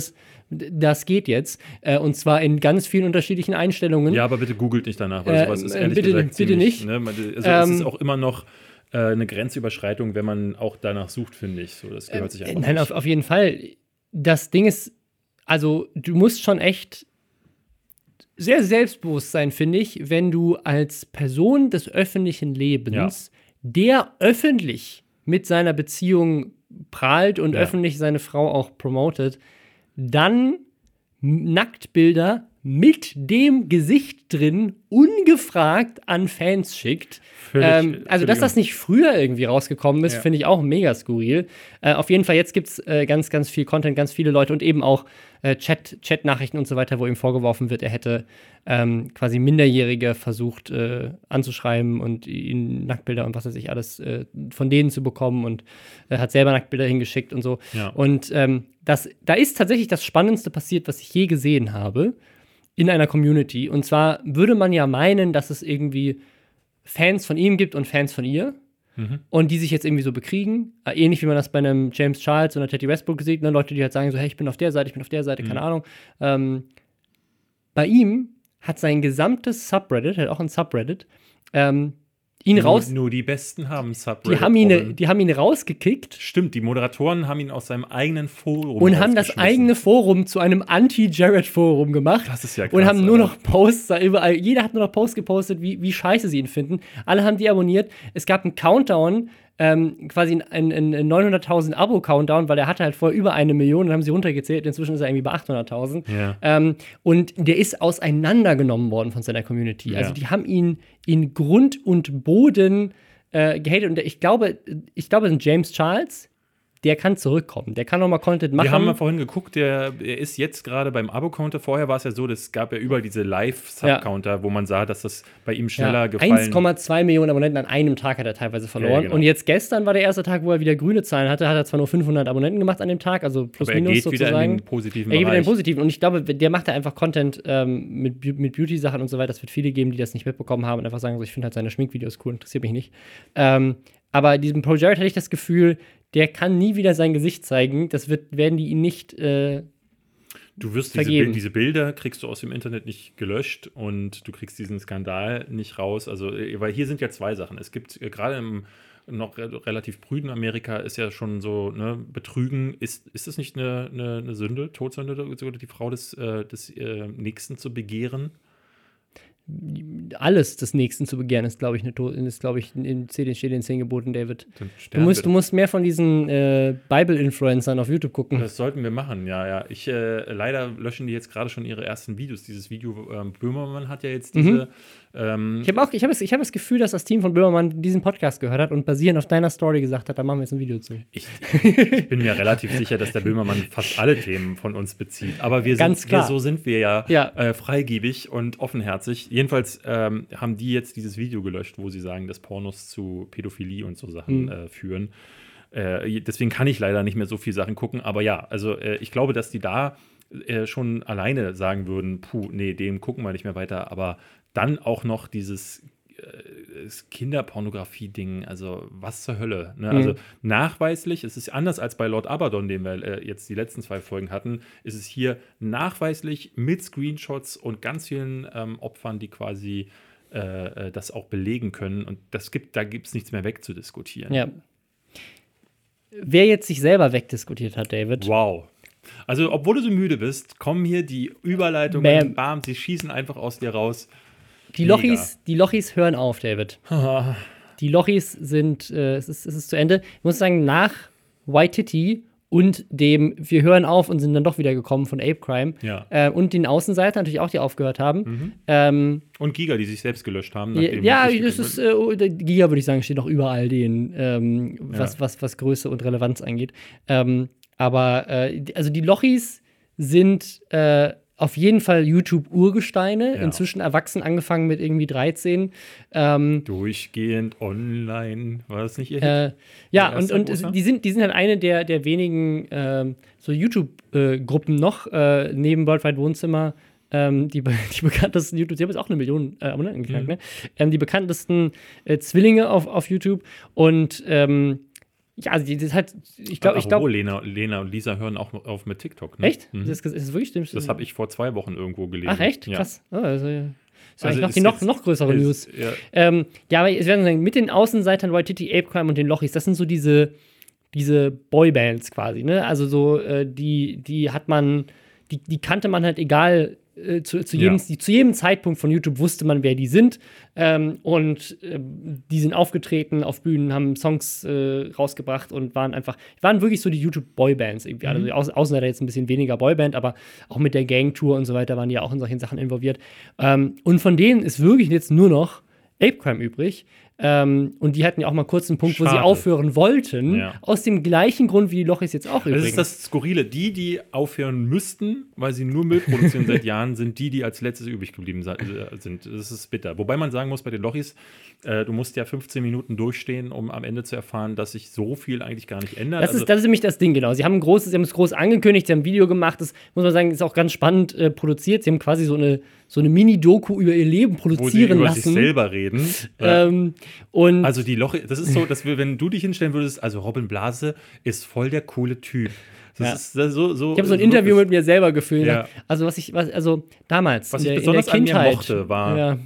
das geht jetzt. Äh, und zwar in ganz vielen unterschiedlichen Einstellungen. Ja, aber bitte googelt nicht danach, weil sowas ist äh, ehrlich bitte, gesagt bitte ziemlich, nicht. Ne, also es ist ähm, auch immer noch äh, eine Grenzüberschreitung, wenn man auch danach sucht, finde ich. So, das gehört sich einfach Nein, auf, auf jeden Fall. Das Ding ist, also du musst schon echt sehr selbstbewusst sein, finde ich, wenn du als Person des öffentlichen Lebens, ja. der öffentlich mit seiner Beziehung prahlt und ja. öffentlich seine Frau auch promotet, dann Nacktbilder mit dem Gesicht drin ungefragt an Fans schickt. Völlig, ähm, also, dass das nicht früher irgendwie rausgekommen ist, ja. finde ich auch mega skurril. Äh, auf jeden Fall, jetzt gibt es äh, ganz, ganz viel Content, ganz viele Leute und eben auch äh, Chat, Chat-Nachrichten und so weiter, wo ihm vorgeworfen wird, er hätte ähm, quasi Minderjährige versucht äh, anzuschreiben und ihnen Nacktbilder und was weiß ich alles äh, von denen zu bekommen und äh, hat selber Nacktbilder hingeschickt und so. Ja. Und ähm, das, da ist tatsächlich das Spannendste passiert, was ich je gesehen habe in einer Community. Und zwar würde man ja meinen, dass es irgendwie Fans von ihm gibt und Fans von ihr. Mhm. Und die sich jetzt irgendwie so bekriegen. Äh, ähnlich wie man das bei einem James Charles oder Teddy Westbrook sieht. Ne? Leute, die halt sagen so, hey, ich bin auf der Seite, ich bin auf der Seite, mhm. keine Ahnung. Ähm, bei ihm hat sein gesamtes Subreddit, hat auch ein Subreddit, ähm, ihn nur, raus. Nur die Besten haben Subreddit. Die haben, ihn, die haben ihn rausgekickt. Stimmt, die Moderatoren haben ihn aus seinem eigenen Forum Und haben das eigene Forum zu einem Anti-Jared-Forum gemacht. Das ist ja krass. Und haben nur noch Posts da überall. Jeder hat nur noch Posts gepostet, wie, wie scheiße sie ihn finden. Alle haben die abonniert. Es gab einen Countdown ähm, quasi ein, ein, ein 900.000 Abo-Countdown, weil er hatte halt vorher über eine Million, dann haben sie runtergezählt, inzwischen ist er irgendwie bei 800.000. Ja. Ähm, und der ist auseinandergenommen worden von seiner Community. Ja. Also die haben ihn in Grund und Boden äh, gehatet und ich glaube, ich glaube, es sind James Charles, der kann zurückkommen. Der kann nochmal Content machen. Wir haben mal vorhin geguckt, der, der ist jetzt gerade beim Abo-Counter. Vorher war es ja so, es gab ja überall diese Live-Sub-Counter, ja. wo man sah, dass das bei ihm schneller ja, gefallen 1,2 Millionen Abonnenten an einem Tag hat er teilweise verloren. Ja, genau. Und jetzt gestern war der erste Tag, wo er wieder grüne Zahlen hatte. Hat er zwar nur 500 Abonnenten gemacht an dem Tag, also plus Aber er minus geht sozusagen. Wieder in den positiven er geht wieder in den positiven. Und ich glaube, der macht da einfach Content ähm, mit, mit Beauty-Sachen und so weiter. Es wird viele geben, die das nicht mitbekommen haben und einfach sagen, so, ich finde halt seine Schminkvideos cool, interessiert mich nicht. Ähm, aber diesem Pro Jared hatte ich das Gefühl, der kann nie wieder sein Gesicht zeigen. Das wird, werden die ihn nicht. Äh, du wirst diese, Bild, diese, Bilder kriegst du aus dem Internet nicht gelöscht und du kriegst diesen Skandal nicht raus. Also, äh, weil hier sind ja zwei Sachen. Es gibt äh, gerade im noch relativ prüden Amerika ist ja schon so, ne, Betrügen, ist, ist das nicht eine, eine, eine Sünde, Todsünde, die Frau des, äh, des äh, Nächsten zu begehren? Alles des Nächsten zu begehren, ist, glaube ich, eine, ist, glaube ich, in steht in den zehn Geboten, David. Du musst, du musst mehr von diesen äh, Bible-Influencern auf YouTube gucken. Das sollten wir machen, ja, ja. Ich, äh, leider löschen die jetzt gerade schon ihre ersten Videos. Dieses Video, ähm, Böhmermann hat ja jetzt diese mhm. Ähm, ich habe auch, ich habe das, hab das Gefühl, dass das Team von Böhmermann diesen Podcast gehört hat und basierend auf deiner Story gesagt hat, da machen wir jetzt ein Video zu. Ich, ich bin mir relativ sicher, dass der Böhmermann fast alle Themen von uns bezieht. Aber wir Ganz sind, klar. Wir, so sind wir ja, ja. Äh, freigebig und offenherzig. Jedenfalls ähm, haben die jetzt dieses Video gelöscht, wo sie sagen, dass Pornos zu Pädophilie und so Sachen mhm. äh, führen. Äh, deswegen kann ich leider nicht mehr so viel Sachen gucken. Aber ja, also äh, ich glaube, dass die da äh, schon alleine sagen würden, puh, nee, dem gucken wir nicht mehr weiter. Aber dann auch noch dieses Kinderpornografie-Ding, also was zur Hölle. Ne? Mhm. Also nachweislich, es ist anders als bei Lord Abaddon, den wir äh, jetzt die letzten zwei Folgen hatten, ist es hier nachweislich mit Screenshots und ganz vielen ähm, Opfern, die quasi äh, äh das auch belegen können. Und das gibt, da gibt es nichts mehr wegzudiskutieren. Ja. Wer jetzt sich selber wegdiskutiert hat, David. Wow. Also, obwohl du so müde bist, kommen hier die Überleitungen, bam, bam sie schießen einfach aus dir raus. Die Lochis, die Lochis hören auf, David. die Lochis sind, äh, es, ist, es ist zu Ende. Ich muss sagen, nach White Titty und dem Wir hören auf und sind dann doch wieder gekommen von Ape Crime. Ja. Äh, und den Außenseiter natürlich auch, die aufgehört haben. Mhm. Ähm, und Giga, die sich selbst gelöscht haben. Ja, das ist, äh, Giga würde ich sagen, steht noch überall den, ähm, was, ja. was, was Größe und Relevanz angeht. Ähm, aber, äh, also die Lochis sind äh, auf jeden Fall YouTube-Urgesteine, ja. inzwischen erwachsen, angefangen mit irgendwie 13. Ähm, Durchgehend online, war das nicht ihr äh, Ja, und, und die, sind, die sind halt eine der, der wenigen äh, so YouTube-Gruppen noch, äh, neben Worldwide Wohnzimmer, ähm, die, die bekanntesten YouTube, sie haben jetzt auch eine Million äh, Abonnenten geknackt, mhm. ne? Ähm, die bekanntesten äh, Zwillinge auf, auf YouTube und ähm, ja, also das halt, ich glaube, ich glaube. Lena, Lena und Lisa hören auch auf mit TikTok. Ne? Echt? Mhm. Das, ist, das wirklich stimmt. Das habe ich vor zwei Wochen irgendwo gelesen. Ach echt? Ja. Krass. Oh, also, ja. Das ist also noch die noch, noch größere ist, News. Ja. Ähm, ja, aber ich werde sagen, mit den Außenseitern Waititi, Ape Crime und den Lochis, das sind so diese, diese Boybands quasi, ne? Also so, äh, die, die hat man, die, die kannte man halt egal äh, zu, zu, jedem, ja. zu jedem Zeitpunkt von YouTube wusste man, wer die sind. Ähm, und äh, die sind aufgetreten auf Bühnen, haben Songs äh, rausgebracht und waren einfach, waren wirklich so die YouTube-Boybands irgendwie. Mhm. Also außen jetzt ein bisschen weniger Boyband, aber auch mit der Gangtour und so weiter waren die ja auch in solchen Sachen involviert. Ähm, und von denen ist wirklich jetzt nur noch Ape Crime übrig. Ähm, und die hatten ja auch mal kurz einen Punkt, Schade. wo sie aufhören wollten. Ja. Aus dem gleichen Grund, wie die Lochis jetzt auch übrigens. Das ist das Skurrile. Die, die aufhören müssten, weil sie nur Müll produzieren seit Jahren, sind die, die als letztes übrig geblieben äh, sind. Das ist bitter. Wobei man sagen muss, bei den Lochis, äh, du musst ja 15 Minuten durchstehen, um am Ende zu erfahren, dass sich so viel eigentlich gar nicht ändert. Das, also, ist, das ist nämlich das Ding, genau. Sie haben, ein großes, sie haben es groß angekündigt, sie haben ein Video gemacht. Das muss man sagen, ist auch ganz spannend äh, produziert. Sie haben quasi so eine, so eine Mini-Doku über ihr Leben produzieren wo sie über lassen. sich selber reden. Ähm, und also die Loche, das ist so, dass wir, wenn du dich hinstellen würdest, also Robin Blase ist voll der coole Typ. Das ja. ist das so, so, ich habe so ein Interview mit mir selber gefühlt. Ja. Also was ich, was, also damals was ich der, besonders in der Kindheit, an mir mochte, war ja.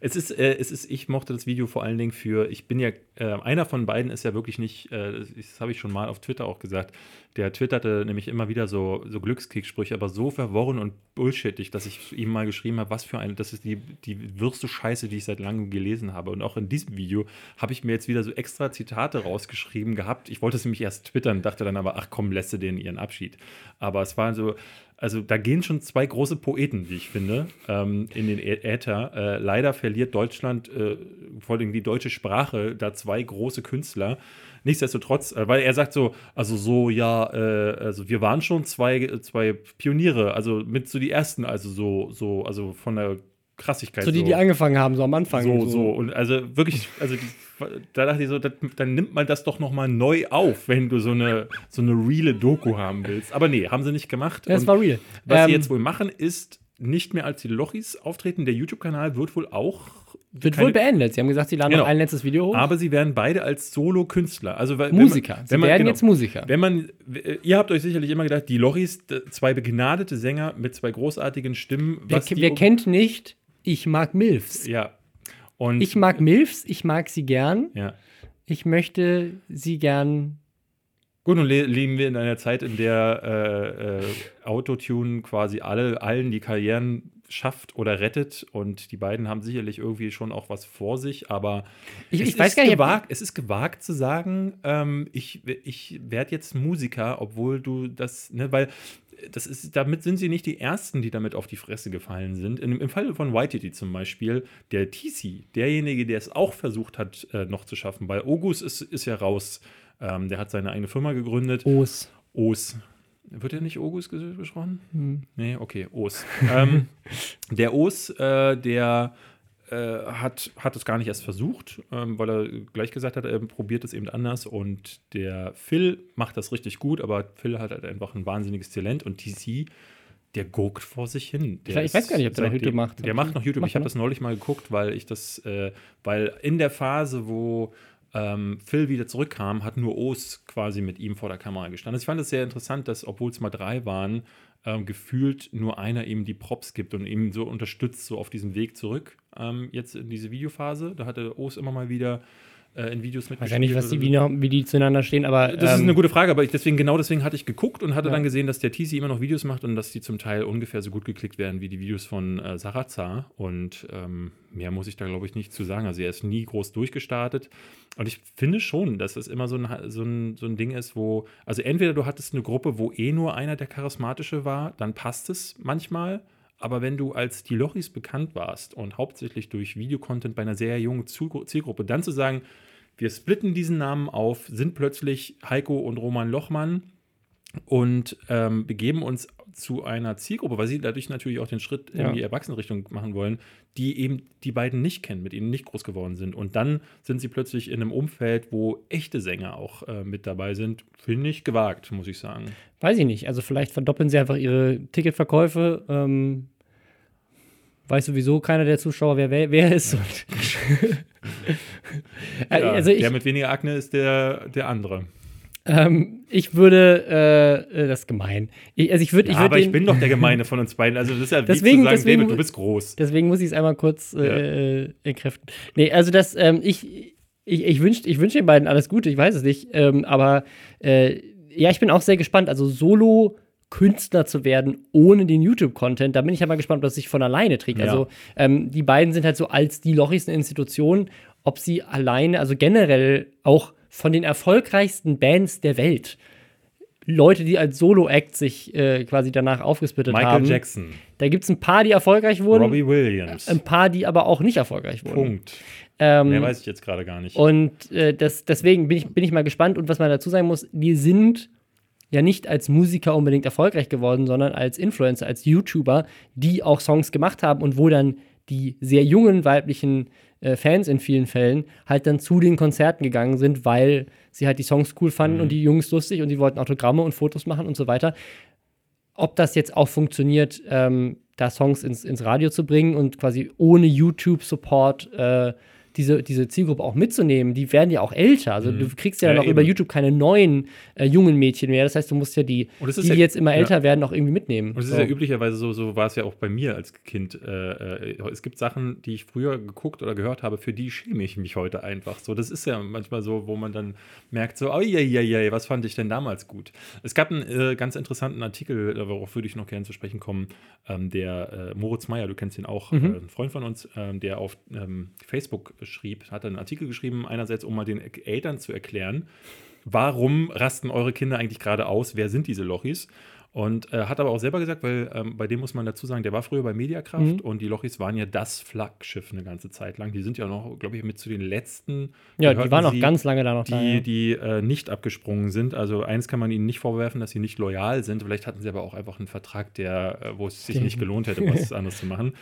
Es ist, äh, es ist, ich mochte das Video vor allen Dingen für, ich bin ja, äh, einer von beiden ist ja wirklich nicht, äh, das habe ich schon mal auf Twitter auch gesagt, der twitterte nämlich immer wieder so, so Glückskriegssprüche, aber so verworren und bullshittig, dass ich ihm mal geschrieben habe, was für eine, das ist die, die würste Scheiße, die ich seit langem gelesen habe. Und auch in diesem Video habe ich mir jetzt wieder so extra Zitate rausgeschrieben gehabt. Ich wollte es nämlich erst twittern, dachte dann aber, ach komm, lässt du denen ihren Abschied. Aber es war so, also da gehen schon zwei große Poeten, wie ich finde, ähm, in den Äther. Äh, leider verliert Deutschland, äh, vor allem die deutsche Sprache, da zwei große Künstler nichtsdestotrotz, äh, weil er sagt so, also so, ja, äh, also wir waren schon zwei, zwei Pioniere, also mit so die ersten, also so, so, also von der Krassigkeit. So die, die angefangen haben, so am Anfang. So, so. Und also wirklich, also da dachte ich so, das, dann nimmt man das doch nochmal neu auf, wenn du so eine, so eine reale Doku haben willst. Aber nee, haben sie nicht gemacht. Das war real. Was Ähm, sie jetzt wohl machen, ist nicht mehr als die Lochis auftreten. Der YouTube-Kanal wird wohl auch. Wird wohl beendet. Sie haben gesagt, sie laden Genau. noch ein letztes Video hoch. Aber sie werden beide als Solo-Künstler. Also, weil- Musiker. Man, sie man, werden genau, jetzt Musiker. Wenn man, äh, ihr habt euch sicherlich immer gedacht, die Lochis, d- zwei begnadete Sänger mit zwei großartigen Stimmen. wer, wer kennt nicht, ich mag Milfs. Ja. Und, Ich mag Milfs, ich mag sie gern. ja. Ich möchte sie gern. Gut, nun le leben wir in einer Zeit, in der äh, äh, Autotune quasi alle, allen die Karrieren schafft oder rettet. Und die beiden haben sicherlich irgendwie schon auch was vor sich, aber Ich, es ich weiß ist gar nicht, gewagt, es ist gewagt zu sagen, ähm, ich, ich werde jetzt Musiker, obwohl du das, ne, weil das ist, damit sind sie nicht die Ersten, die damit auf die Fresse gefallen sind. In, Im Fall von Waititi zum Beispiel, der TC, derjenige, der es auch versucht hat, äh, noch zu schaffen, weil Ogus ist, ist ja raus. Ähm, der hat seine eigene Firma gegründet. Os. Os. Wird er nicht Ogus ges- gesprochen? Hm. Nee, okay, Os. ähm, der Os, äh, der äh, hat, hat es gar nicht erst versucht, ähm, weil er gleich gesagt hat, er probiert es eben anders. Und der Phil macht das richtig gut, aber Phil hat halt einfach ein wahnsinniges Talent und TC, der guckt vor sich hin. Der Ich weiß gar nicht, ob der YouTube macht. Der macht noch YouTube. Macht ich habe das neulich mal geguckt, weil ich das, äh, weil in der Phase, wo ähm, Phil wieder zurückkam, hat nur Os quasi mit ihm vor der Kamera gestanden. Also ich fand es sehr interessant, dass, obwohl es mal drei waren, ähm, gefühlt nur einer ihm die Props gibt und ihm so unterstützt, so auf diesem Weg zurück. Ähm, jetzt in diese Videophase. Da hatte Os immer mal wieder äh, in Videos mit. Ich weiß ja nicht, was die, wie, noch, wie die zueinander stehen, aber. Das ist ähm, eine gute Frage, aber ich deswegen, genau deswegen hatte ich geguckt und hatte Ja. dann gesehen, dass der TC immer noch Videos macht und dass die zum Teil ungefähr so gut geklickt werden wie die Videos von äh, Sarazar. Und ähm, mehr muss ich da, glaube ich, nicht zu sagen. Also er ist nie groß durchgestartet. Und ich finde schon, dass es immer so ein, so, ein, so ein Ding ist, wo, also entweder du hattest eine Gruppe, wo eh nur einer der Charismatische war, dann passt es manchmal. Aber wenn du als die Lochis bekannt warst und hauptsächlich durch Videocontent bei einer sehr jungen Zielgruppe, dann zu sagen, wir splitten diesen Namen auf, sind plötzlich Heiko und Roman Lochmann und ähm, begeben uns zu einer Zielgruppe, weil sie dadurch natürlich auch den Schritt Ja. in die Erwachsenenrichtung machen wollen, die eben die beiden nicht kennen, mit ihnen nicht groß geworden sind. Und dann sind sie plötzlich in einem Umfeld, wo echte Sänger auch äh, mit dabei sind. Finde ich gewagt, muss ich sagen. Weiß ich nicht. Also vielleicht verdoppeln sie einfach ihre Ticketverkäufe. Ähm, weiß sowieso keiner der Zuschauer, wer wer, wer ist. Ja, also ich, der mit weniger Akne ist der, der andere. Ähm, ich würde, äh, äh, das ist gemein. Ich, also ich würde, Ja, ich würde aber ich bin doch der Gemeine von uns beiden. Also das ist ja wie Deswegen- zu sagen, deswegen- David, du bist groß. Deswegen muss ich es einmal kurz äh, äh, entkräften. Nee, also das, ähm, ich, ich, ich wünsche ich wünsch den beiden alles Gute, ich weiß es nicht. Ähm, aber äh, ja, ich bin auch sehr gespannt. Also Solo. Künstler zu werden ohne den YouTube-Content, da bin ich ja mal gespannt, ob das sich von alleine trägt. Ja. Also ähm, die beiden sind halt so als die Lochis eine Institution, ob sie alleine, also generell auch von den erfolgreichsten Bands der Welt, Leute, die als Solo-Act sich äh, quasi danach aufgesplittet Michael haben. Jackson, Da gibt es ein paar, die erfolgreich wurden. Robbie Williams. Ein paar, die aber auch nicht erfolgreich wurden. Punkt. Ähm, Mehr weiß ich jetzt gerade gar nicht. und äh, das, deswegen bin ich, bin ich mal gespannt. Und was man dazu sagen muss, die sind ja nicht als Musiker unbedingt erfolgreich geworden, sondern als Influencer, als YouTuber, die auch Songs gemacht haben und wo dann die sehr jungen weiblichen äh, Fans in vielen Fällen halt dann zu den Konzerten gegangen sind, weil sie halt die Songs cool fanden und die Jungs lustig und die wollten Autogramme und Fotos machen und so weiter. Ob das jetzt auch funktioniert, ähm, da Songs ins, ins Radio zu bringen und quasi ohne YouTube-Support äh, diese, diese Zielgruppe auch mitzunehmen, die werden ja auch älter. Also du kriegst ja, Ja, auch eben. über YouTube keine neuen äh, jungen Mädchen mehr. Das heißt, du musst ja die, ist die ja- jetzt immer ja. älter werden, auch irgendwie mitnehmen. Und es ist So. ja üblicherweise so, so war es ja auch bei mir als Kind. Äh, äh, es gibt Sachen, die ich früher geguckt oder gehört habe, für die schäme ich mich heute einfach. So, das ist ja manchmal so, wo man dann merkt, so, oh ja, ja, ja, was fand ich denn damals gut? Es gab einen äh, ganz interessanten Artikel, äh, worauf würde ich noch gerne zu sprechen kommen, ähm, der äh, Moritz Meyer, du kennst ihn auch, Mhm. äh, ein Freund von uns, ähm, der auf ähm, Facebook schrieb, hat einen Artikel geschrieben, einerseits, um mal den Eltern zu erklären, warum rasten eure Kinder eigentlich gerade aus? Wer sind diese Lochis? Und äh, hat aber auch selber gesagt, weil ähm, bei dem muss man dazu sagen, der war früher bei Mediakraft Mhm. und die Lochis waren ja das Flaggschiff eine ganze Zeit lang. Die sind ja noch, glaube ich, mit zu den letzten. Ja, die waren sie, ganz lange da noch da. Die, ja. die äh, nicht abgesprungen sind. Also eins kann man ihnen nicht vorwerfen, dass sie nicht loyal sind. Vielleicht hatten sie aber auch einfach einen Vertrag, der, äh, wo es sich nicht gelohnt hätte, was anderes zu machen.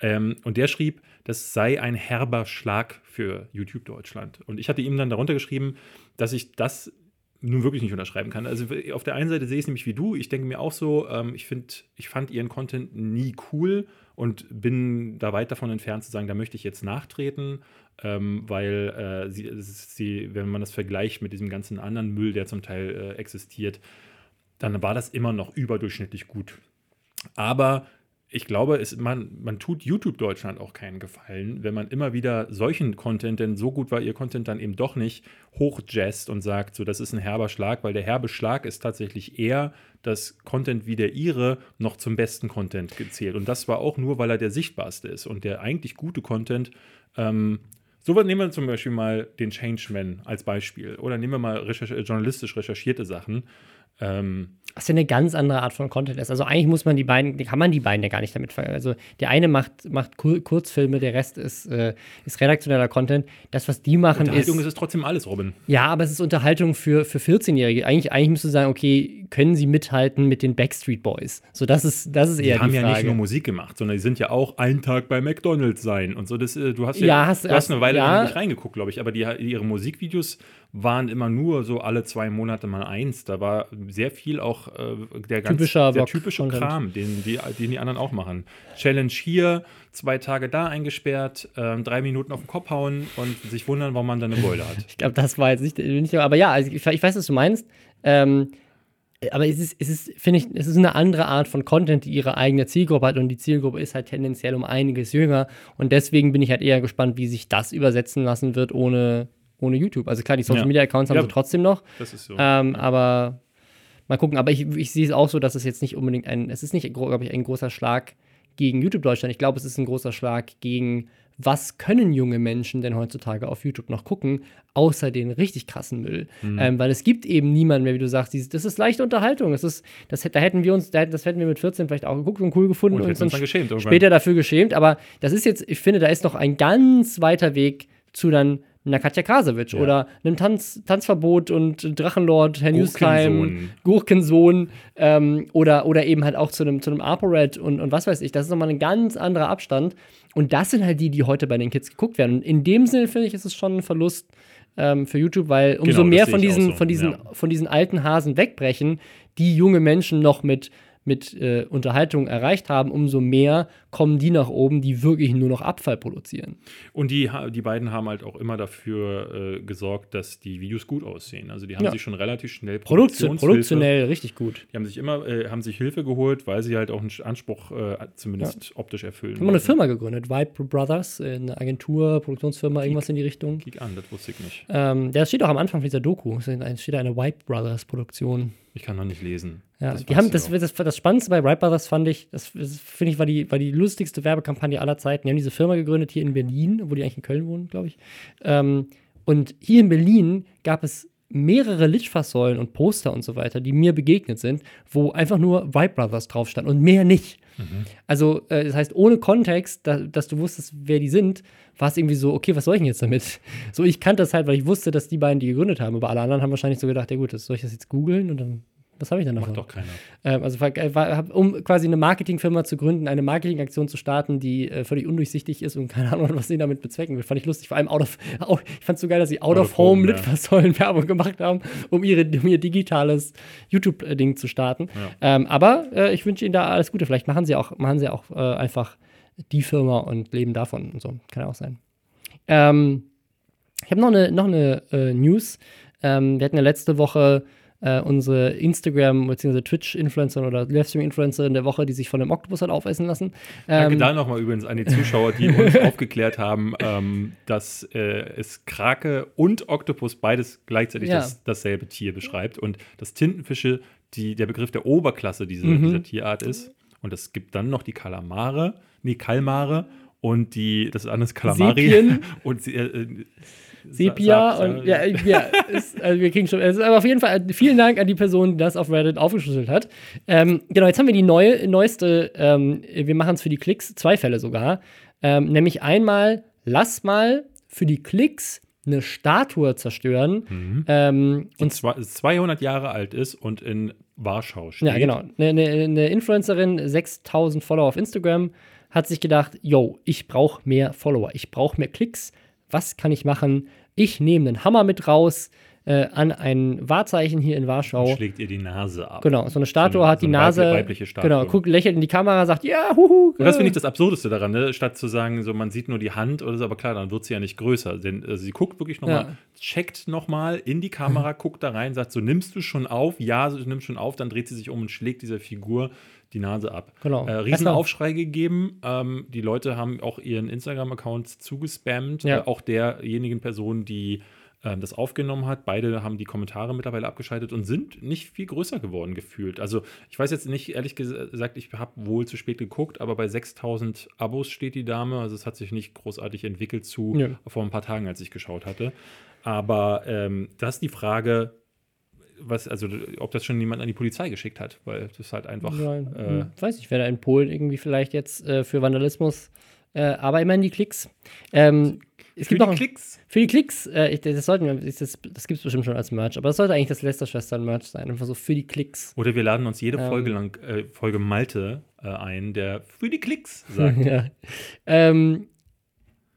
Ähm, und der schrieb, das sei ein herber Schlag für YouTube Deutschland. Und ich hatte ihm dann darunter geschrieben, dass ich das nun wirklich nicht unterschreiben kann. Also auf der einen Seite sehe ich es nämlich wie du. Ich denke mir auch so, ähm, ich finde, ich fand ihren Content nie cool und bin da weit davon entfernt zu sagen, da möchte ich jetzt nachtreten, ähm, weil äh, sie, sie, wenn man das vergleicht mit diesem ganzen anderen Müll, der zum Teil äh, existiert, dann war das immer noch überdurchschnittlich gut. Aber ich glaube, es, man, man tut YouTube Deutschland auch keinen Gefallen, wenn man immer wieder solchen Content, denn so gut war ihr Content dann eben doch nicht, hochjazzt und sagt, so, das ist ein herber Schlag, weil der herbe Schlag ist tatsächlich eher, dass Content wie der ihre noch zum besten Content gezählt. Und das war auch nur, weil er der sichtbarste ist. Und der eigentlich gute Content, ähm, so nehmen wir zum Beispiel mal den Changeman als Beispiel. Oder nehmen wir mal recherch journalistisch recherchierte Sachen. Ähm, Was ja eine ganz andere Art von Content ist. Also eigentlich muss man die beiden, kann man die beiden ja gar nicht damit vergleichen. Also der eine macht, macht Kur Kurzfilme, der Rest ist, äh, ist redaktioneller Content. Das, was die machen, ist. Unterhaltung ist es trotzdem alles, Robin. Ja, aber es ist Unterhaltung für, für 14-Jährige. Eigentlich, eigentlich müsstest du sagen, okay, können sie mithalten mit den Backstreet Boys? So, das ist, das ist Die eher haben die ja Frage. nicht nur Musik gemacht, sondern die sind ja auch einen Tag bei McDonalds sein und so. Das, äh, du hast ja, Ja, hast- du hast eine Weile ja. nicht reingeguckt, glaube ich, aber die, ihre Musikvideos waren immer nur so alle zwei Monate mal eins. Da war sehr viel auch äh, der ganz Typischer der typische. Kram, den die, den die anderen auch machen. Challenge hier, zwei Tage da eingesperrt, ähm, drei Minuten auf den Kopf hauen und sich wundern, warum man da eine Beule hat. Ich glaube, das war jetzt nicht, nicht aber ja, also ich, ich weiß, was du meinst. Ähm, aber es ist, es ist, finde ich, es ist eine andere Art von Content, die ihre eigene Zielgruppe hat und die Zielgruppe ist halt tendenziell um einiges jünger und deswegen bin ich halt eher gespannt, wie sich das übersetzen lassen wird ohne, ohne YouTube. Also klar, die Social. Media Accounts haben Ja. sie trotzdem noch, Das ist so. ähm, aber mal gucken. Aber ich, ich sehe es auch so, dass es jetzt nicht unbedingt ein, es ist nicht, glaube ich, ein großer Schlag gegen YouTube Deutschland. Ich glaube, es ist ein großer Schlag gegen, was können junge Menschen denn heutzutage auf YouTube noch gucken, außer den richtig krassen Müll. Mhm. Ähm, weil es gibt eben niemanden mehr, wie du sagst, dieses- das ist leichte Unterhaltung. Das, ist, das, da hätten wir uns, das hätten wir mit 14 vielleicht auch geguckt und cool gefunden Und und, hätten uns dann geschämt später dafür geschämt. Aber das ist jetzt, ich finde, da ist noch ein ganz weiter Weg zu dann einer Katja Krasowitsch Ja. oder einem Tanz, Tanzverbot und Drachenlord, Herr Newstime, Gurkensohn. Ähm, oder, oder eben halt auch zu einem, zu einem ApoRed und, und was weiß ich. Das ist nochmal ein ganz anderer Abstand. Und das sind halt die, die heute bei den Kids geguckt werden. Und in dem Sinne finde ich, ist es schon ein Verlust ähm, für YouTube, weil umso Genau, mehr von diesen, so, von, diesen, ja. von diesen alten Hasen wegbrechen, die junge Menschen noch mit, mit äh, Unterhaltung erreicht haben, umso mehr kommen die nach oben, die wirklich nur noch Abfall produzieren. Und die, die beiden haben halt auch immer dafür äh, gesorgt, dass die Videos gut aussehen. Also die haben Ja. sich schon relativ schnell Produktion, produktionell richtig gut. Die haben sich immer, äh, haben sich Hilfe geholt, weil sie halt auch einen Anspruch äh, zumindest optisch erfüllen. Haben wir eine. Firma gegründet, Vibe Brothers, äh, eine Agentur, Produktionsfirma, irgendwas in die Richtung. Kick an, das wusste ich nicht. Ähm, das steht auch am Anfang dieser Doku. Es steht da eine White Brothers Produktion. Ich kann noch nicht lesen. Ja, Das die haben das, das, das Spannendste bei White Brothers fand ich, das, finde ich, war die, war die lustigste Werbekampagne aller Zeiten. Die haben diese Firma gegründet hier in Berlin, wo die eigentlich in Köln wohnen, glaube ich. Ähm, und hier in Berlin gab es mehrere Litfaßsäulen und Poster und so weiter, die mir begegnet sind, wo einfach nur White Brothers drauf stand und mehr nicht. Also, äh, das heißt, ohne Kontext, da, dass du wusstest, wer die sind, war es irgendwie so, okay, was soll ich denn jetzt damit? So, ich kannte das halt, weil ich wusste, dass die beiden die gegründet haben, aber alle anderen haben wahrscheinlich so gedacht, ja gut, das soll ich das jetzt googeln und dann, was habe ich dann davon? Macht doch keiner. Ähm, also, hab- um quasi eine Marketingfirma zu gründen, eine Marketingaktion zu starten, die äh, völlig undurchsichtig ist und keine Ahnung, was sie damit bezwecken will. Fand ich lustig. Vor allem out of, au- ich fand es so geil, dass sie out, Out of of home, home, ja. Litfaßsäulen Werbung gemacht haben, um, ihre, um ihr digitales YouTube-Ding zu starten. Ähm, aber äh, ich wünsche ihnen da alles Gute. Vielleicht machen sie auch, machen sie auch äh, einfach die Firma und leben davon und so. Kann ja auch sein. Ähm, ich habe noch eine, noch eine äh, News. Ähm, wir hatten ja letzte Woche äh, unsere Instagram- bzw. Twitch-Influencer oder Livestream-Influencerin der Woche, die sich von einem Oktopus hat aufessen lassen. Danke Ähm, da nochmal übrigens an die Zuschauer, die uns aufgeklärt haben, ähm, dass äh, es Krake und Oktopus beides gleichzeitig Ja. das, dasselbe Tier beschreibt und dass Tintenfische die, der Begriff der Oberklasse diese, Mhm. dieser Tierart ist. Und es gibt dann noch die Kalamare, nee, Kalmare und die, das andere ist Kalamari. Sepien. Und sie, äh, Sepia und ja, ja ist, also wir kriegen schon. Es ist aber auf jeden Fall äh, vielen Dank an die Person, die das auf Reddit aufgeschlüsselt hat. Ähm, genau, jetzt haben wir die neue, neueste, ähm, wir machen es für die Klicks, zwei Fälle sogar. Ähm, nämlich einmal, lass mal für die Klicks eine Statue zerstören. Mhm. Ähm, und zwei, 200 Jahre alt ist und in Warschau steht. Ja, genau. Eine, eine, eine Influencerin, 6000 Follower auf Instagram, hat sich gedacht, yo, ich brauche mehr Follower, ich brauche mehr Klicks. Was kann ich machen? Ich nehme einen Hammer mit raus äh, an ein Wahrzeichen hier in Warschau. Schlägt ihr die Nase ab. Genau, so eine Statue So eine- hat so die eine Nase. weibliche- Statue. Genau, guckt, lächelt in die Kamera, sagt, ja, huhu. Und das äh. finde ich das Absurdeste daran, ne? statt zu sagen, so man sieht nur die Hand oder so, aber klar, dann wird sie ja nicht größer. Denn also sie guckt wirklich nochmal, Ja. checkt nochmal in die Kamera, guckt da rein, sagt so, nimmst du schon auf? Ja, du nimmst schon auf, dann dreht sie sich um und schlägt dieser Figur die Nase ab. Genau. Äh, Riesenaufschrei gegeben. Ähm, die Leute haben auch ihren Instagram-Account zugespammt. Ja. Äh, auch derjenigen Person, die ähm, das aufgenommen hat. Beide haben die Kommentare mittlerweile abgeschaltet und sind nicht viel größer geworden gefühlt. Also ich weiß jetzt nicht, ehrlich gesagt, ich habe wohl zu spät geguckt, aber bei 6000 Abos steht die Dame. Also es hat sich nicht großartig entwickelt zu Nö. vor ein paar Tagen, als ich geschaut hatte. Aber ähm, das ist die Frage, was, also ob das schon jemand an die Polizei geschickt hat, weil das halt einfach. Ja, äh, hm, weiß ich, wer da in Polen irgendwie vielleicht jetzt äh, für Vandalismus, äh, aber immerhin die Klicks. Ähm, es für gibt noch die ein- Klicks. Für die Klicks, äh, ich, das sollten wir, das, das gibt es bestimmt schon als Merch, aber das sollte eigentlich das Lästerschwestern-Merch sein. Einfach so für die Klicks. Oder wir laden uns jede Ähm. Folge lang äh, Folge Malte äh, ein, der für die Klicks sagt. ja. ähm,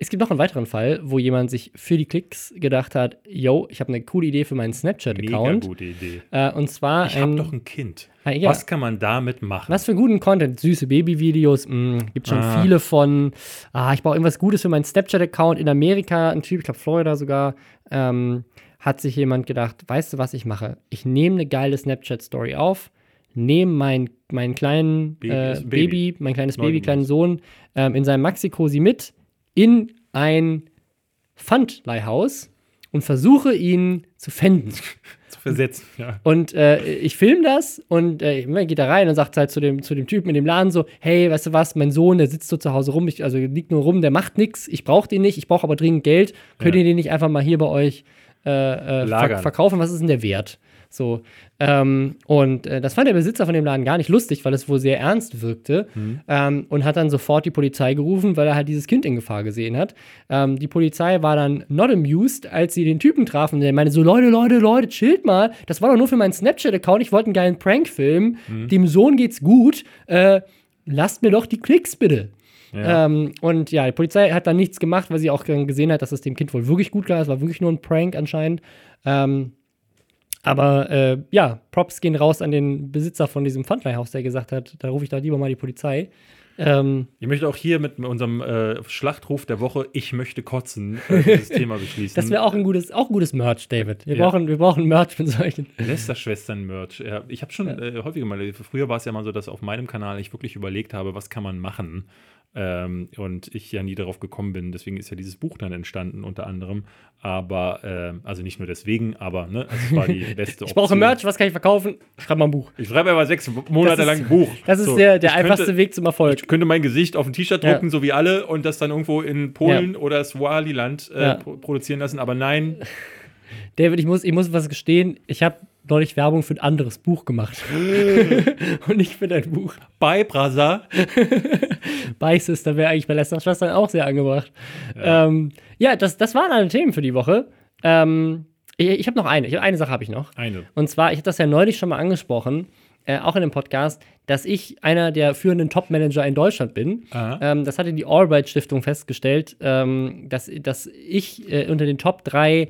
es gibt noch einen weiteren Fall, wo jemand sich für die Klicks gedacht hat: Yo, ich habe eine coole Idee für meinen Mega Snapchat-Account. gute Idee. Äh, und zwar Ich habe doch ein Kind. Ah, ja. Was kann man damit machen? Was für guten Content. Süße Babyvideos. Mm, gibt schon Ah. viele von. Ah, ich brauche irgendwas Gutes für meinen Snapchat-Account in Amerika. Ein Typ, ich glaube Florida sogar, ähm, hat sich jemand gedacht: Weißt du, was ich mache? Ich nehme eine geile Snapchat-Story auf, nehme mein, meinen kleinen Baby äh, Baby. Baby. mein kleines. Baby, kleinen Sohn, ähm, in seinem Maxi-Cosi mit in ein Pfandleihhaus und versuche ihn zu fänden. zu versetzen. Ja. Und äh, ich filme das und äh, man geht da rein und sagt halt zu dem, zu dem Typen in dem Laden so, hey, weißt du was, mein Sohn, der sitzt so zu Hause rum, ich, also liegt nur rum, der macht nichts, ich brauche den nicht, ich brauche aber dringend Geld, könnt Ja. ihr den nicht einfach mal hier bei euch äh, äh, verkaufen, was ist denn der Wert? So, ähm, und äh, das fand der Besitzer von dem Laden gar nicht lustig, weil es wohl sehr ernst wirkte ähm, und hat dann sofort die Polizei gerufen, weil er halt dieses Kind in Gefahr gesehen hat. Ähm, die Polizei war dann not amused, als sie den Typen trafen. Der meinte so, Leute, Leute, Leute, chillt mal. Das war doch nur für meinen Snapchat-Account. Ich wollte einen geilen Prank filmen. Dem Sohn geht's gut. Äh, lasst mir doch die Klicks bitte. Ja. Ähm, und ja, die Polizei hat dann nichts gemacht, weil sie auch gesehen hat, dass es dem Kind wohl wirklich gut ging. Es war wirklich nur ein Prank anscheinend. Ähm, aber äh, ja, Props gehen raus an den Besitzer von diesem Pfandleihhaus, der gesagt hat, da rufe ich doch lieber mal die Polizei. Ähm, Ich möchte auch hier mit unserem äh, Schlachtruf der Woche, ich möchte kotzen, äh, dieses Thema beschließen. das wäre auch ein gutes, auch ein gutes Merch, David. Wir, Ja. brauchen, wir brauchen Merch mit solchen. Lästerschwestern-Merch. Ja, ich habe schon Ja. äh, häufiger mal, früher war es ja mal so, dass auf meinem Kanal ich wirklich überlegt habe, was kann man machen. Ähm, und ich ja nie darauf gekommen bin. Deswegen ist ja dieses Buch dann entstanden, unter anderem. Aber, ähm, also nicht nur deswegen, aber ne, also es war die beste Option. Ich brauche Merch, was kann ich verkaufen? Schreib mal ein Buch. Ich schreibe aber sechs Monate ist- lang ein Buch. Das ist So, der, der einfachste könnte, Weg zum Erfolg. Ich könnte mein Gesicht auf ein T-Shirt Ja. drucken, so wie alle, und das dann irgendwo in Polen oder Swaliland äh, Ja. pro produzieren lassen. Aber nein, David, ich muss, ich muss was gestehen. Ich habe neulich Werbung für ein anderes Buch gemacht. Und nicht für dein Buch. bei Brasa. Beißes, da wäre eigentlich bei Lester Schwestern auch sehr angebracht. Ja, ähm, ja das, das waren alle Themen für die Woche. Ähm, ich ich habe noch eine. Ich, eine Sache habe ich noch. Eine. Und zwar, ich habe das ja neulich schon mal angesprochen, äh, auch in dem Podcast, dass ich einer der führenden Top-Manager in Deutschland bin. Ähm, das hatte die Albright-Stiftung festgestellt, ähm, dass, dass ich äh, unter den Top 3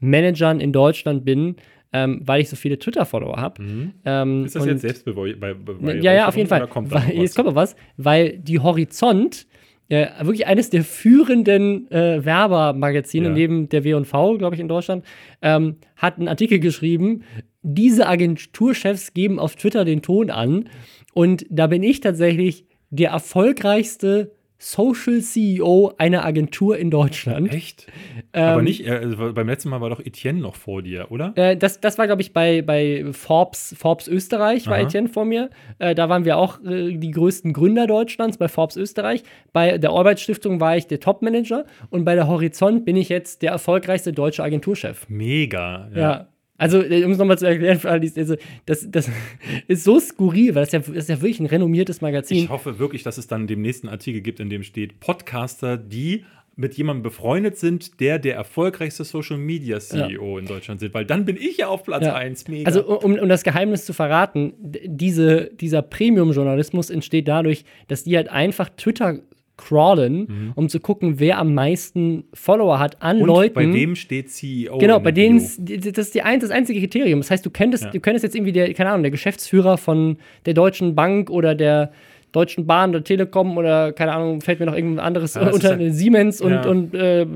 Managern in Deutschland bin, ähm, weil ich so viele Twitter-Follower habe. Ähm, Mhm. Ist das jetzt Selbstbeweihräucherung? ja, ja, auf jeden Fall. Kommt weil, jetzt kommt noch was, weil die Horizont äh, wirklich eines der führenden äh, Werbermagazine Ja. neben der W&V, glaube ich, in Deutschland, ähm, hat einen Artikel geschrieben, diese Agenturchefs geben auf Twitter den Ton an und da bin ich tatsächlich der erfolgreichste Social CEO einer Agentur in Deutschland. Echt? Aber Ähm, nicht, äh, also beim letzten Mal war doch Etienne noch vor dir, oder? Äh, das, das war, glaube ich, bei, bei Forbes, Forbes Österreich, war Aha. Etienne vor mir. Äh, da waren wir auch äh, die größten Gründer Deutschlands bei Forbes Österreich. Bei der Arbeitsstiftung war ich der Topmanager und bei der Horizont bin ich jetzt der erfolgreichste deutsche Agenturchef. Mega. Ja. Also, äh, um es nochmal zu erklären, für alle, die also, das, das ist so skurril, weil das, ja, das ist ja wirklich ein renommiertes Magazin. Ich hoffe wirklich, dass es dann dem nächsten Artikel gibt, in dem steht Podcaster, die mit jemandem befreundet sind, der der erfolgreichste Social Media CEO in Deutschland sind, weil dann bin ich ja auf Platz Ja. 1. Mega. Also, um, um das Geheimnis zu verraten, diese, dieser Premium-Journalismus entsteht dadurch, dass die halt einfach Twitter crawlen, um zu gucken, wer am meisten Follower hat an Mhm. Und Leuten. bei wem steht CEO? Genau, bei denen, das ist die ein, das einzige Kriterium. Das heißt, du könntest, Ja. du könntest jetzt irgendwie der, keine Ahnung, der Geschäftsführer von der Deutschen Bank oder der Deutschen Bahn oder Telekom oder keine Ahnung, fällt mir noch irgendein anderes Ja, unter halt- Siemens und, Ja. und äh,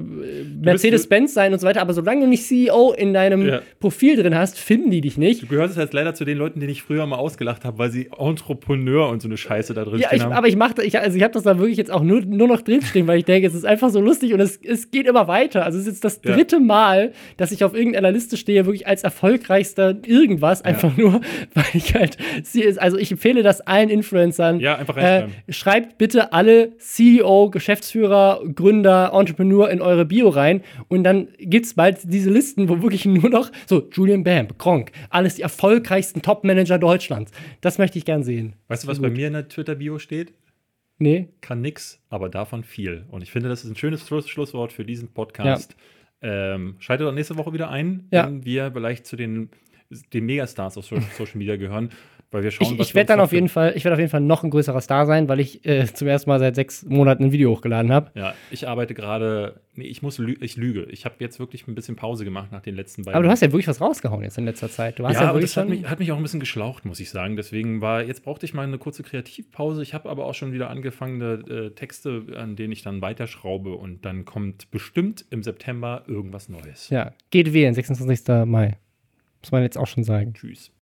Mercedes-Benz sein und so weiter. Aber solange du nicht CEO in deinem Ja. Profil drin hast, finden die dich nicht. Du gehörst jetzt leider zu den Leuten, die ich früher mal ausgelacht habe, weil sie Entrepreneur und so eine Scheiße da drin Ja, stehen ich, haben. aber ich mache, ich, also ich habe das da wirklich jetzt auch nur, nur noch drinstehen, weil ich denke, es ist einfach so lustig und es, es geht immer weiter. Also es ist jetzt das Ja. dritte Mal, dass ich auf irgendeiner Liste stehe, wirklich als erfolgreichster irgendwas, einfach nur, weil ich halt, sie- also ich empfehle das allen Influencern. Ja, einfach äh, schreibt bitte alle CEO, Geschäftsführer, Gründer, Entrepreneur in eure Bio rein und dann gibt es bald diese Listen, wo wirklich nur noch so Julian Bamp, Gronk, alles die erfolgreichsten Top-Manager Deutschlands. Das möchte ich gern sehen. weißt du, was bei mir in der Twitter-Bio steht? Nee? Kann nix, aber davon viel. Und ich finde, das ist ein schönes Schluss Schlusswort für diesen Podcast. Ähm, schaltet doch nächste Woche wieder ein, Ja. wenn wir vielleicht zu den, den Megastars auf So- Social Media gehören, weil wir schauen, Ich, ich werde dann auf jeden Fall, ich werde auf jeden Fall noch ein größerer Star sein, weil ich äh, zum ersten Mal seit sechs Monaten ein Video hochgeladen habe. Ja, ich arbeite gerade, nee, ich muss, lü ich lüge. Ich habe jetzt wirklich ein bisschen Pause gemacht nach den letzten beiden. Aber du hast ja wirklich was rausgehauen jetzt in letzter Zeit. Du hast ja, ja, das hat mich, hat mich auch ein bisschen geschlaucht, muss ich sagen. Deswegen war, jetzt brauchte ich mal eine kurze Kreativpause. Ich habe aber auch schon wieder angefangene äh, Texte, an denen ich dann weiterschraube und dann kommt bestimmt im September irgendwas Neues. ja, geht wählen, 26. Mai. Muss man jetzt auch schon sagen. Tschüss.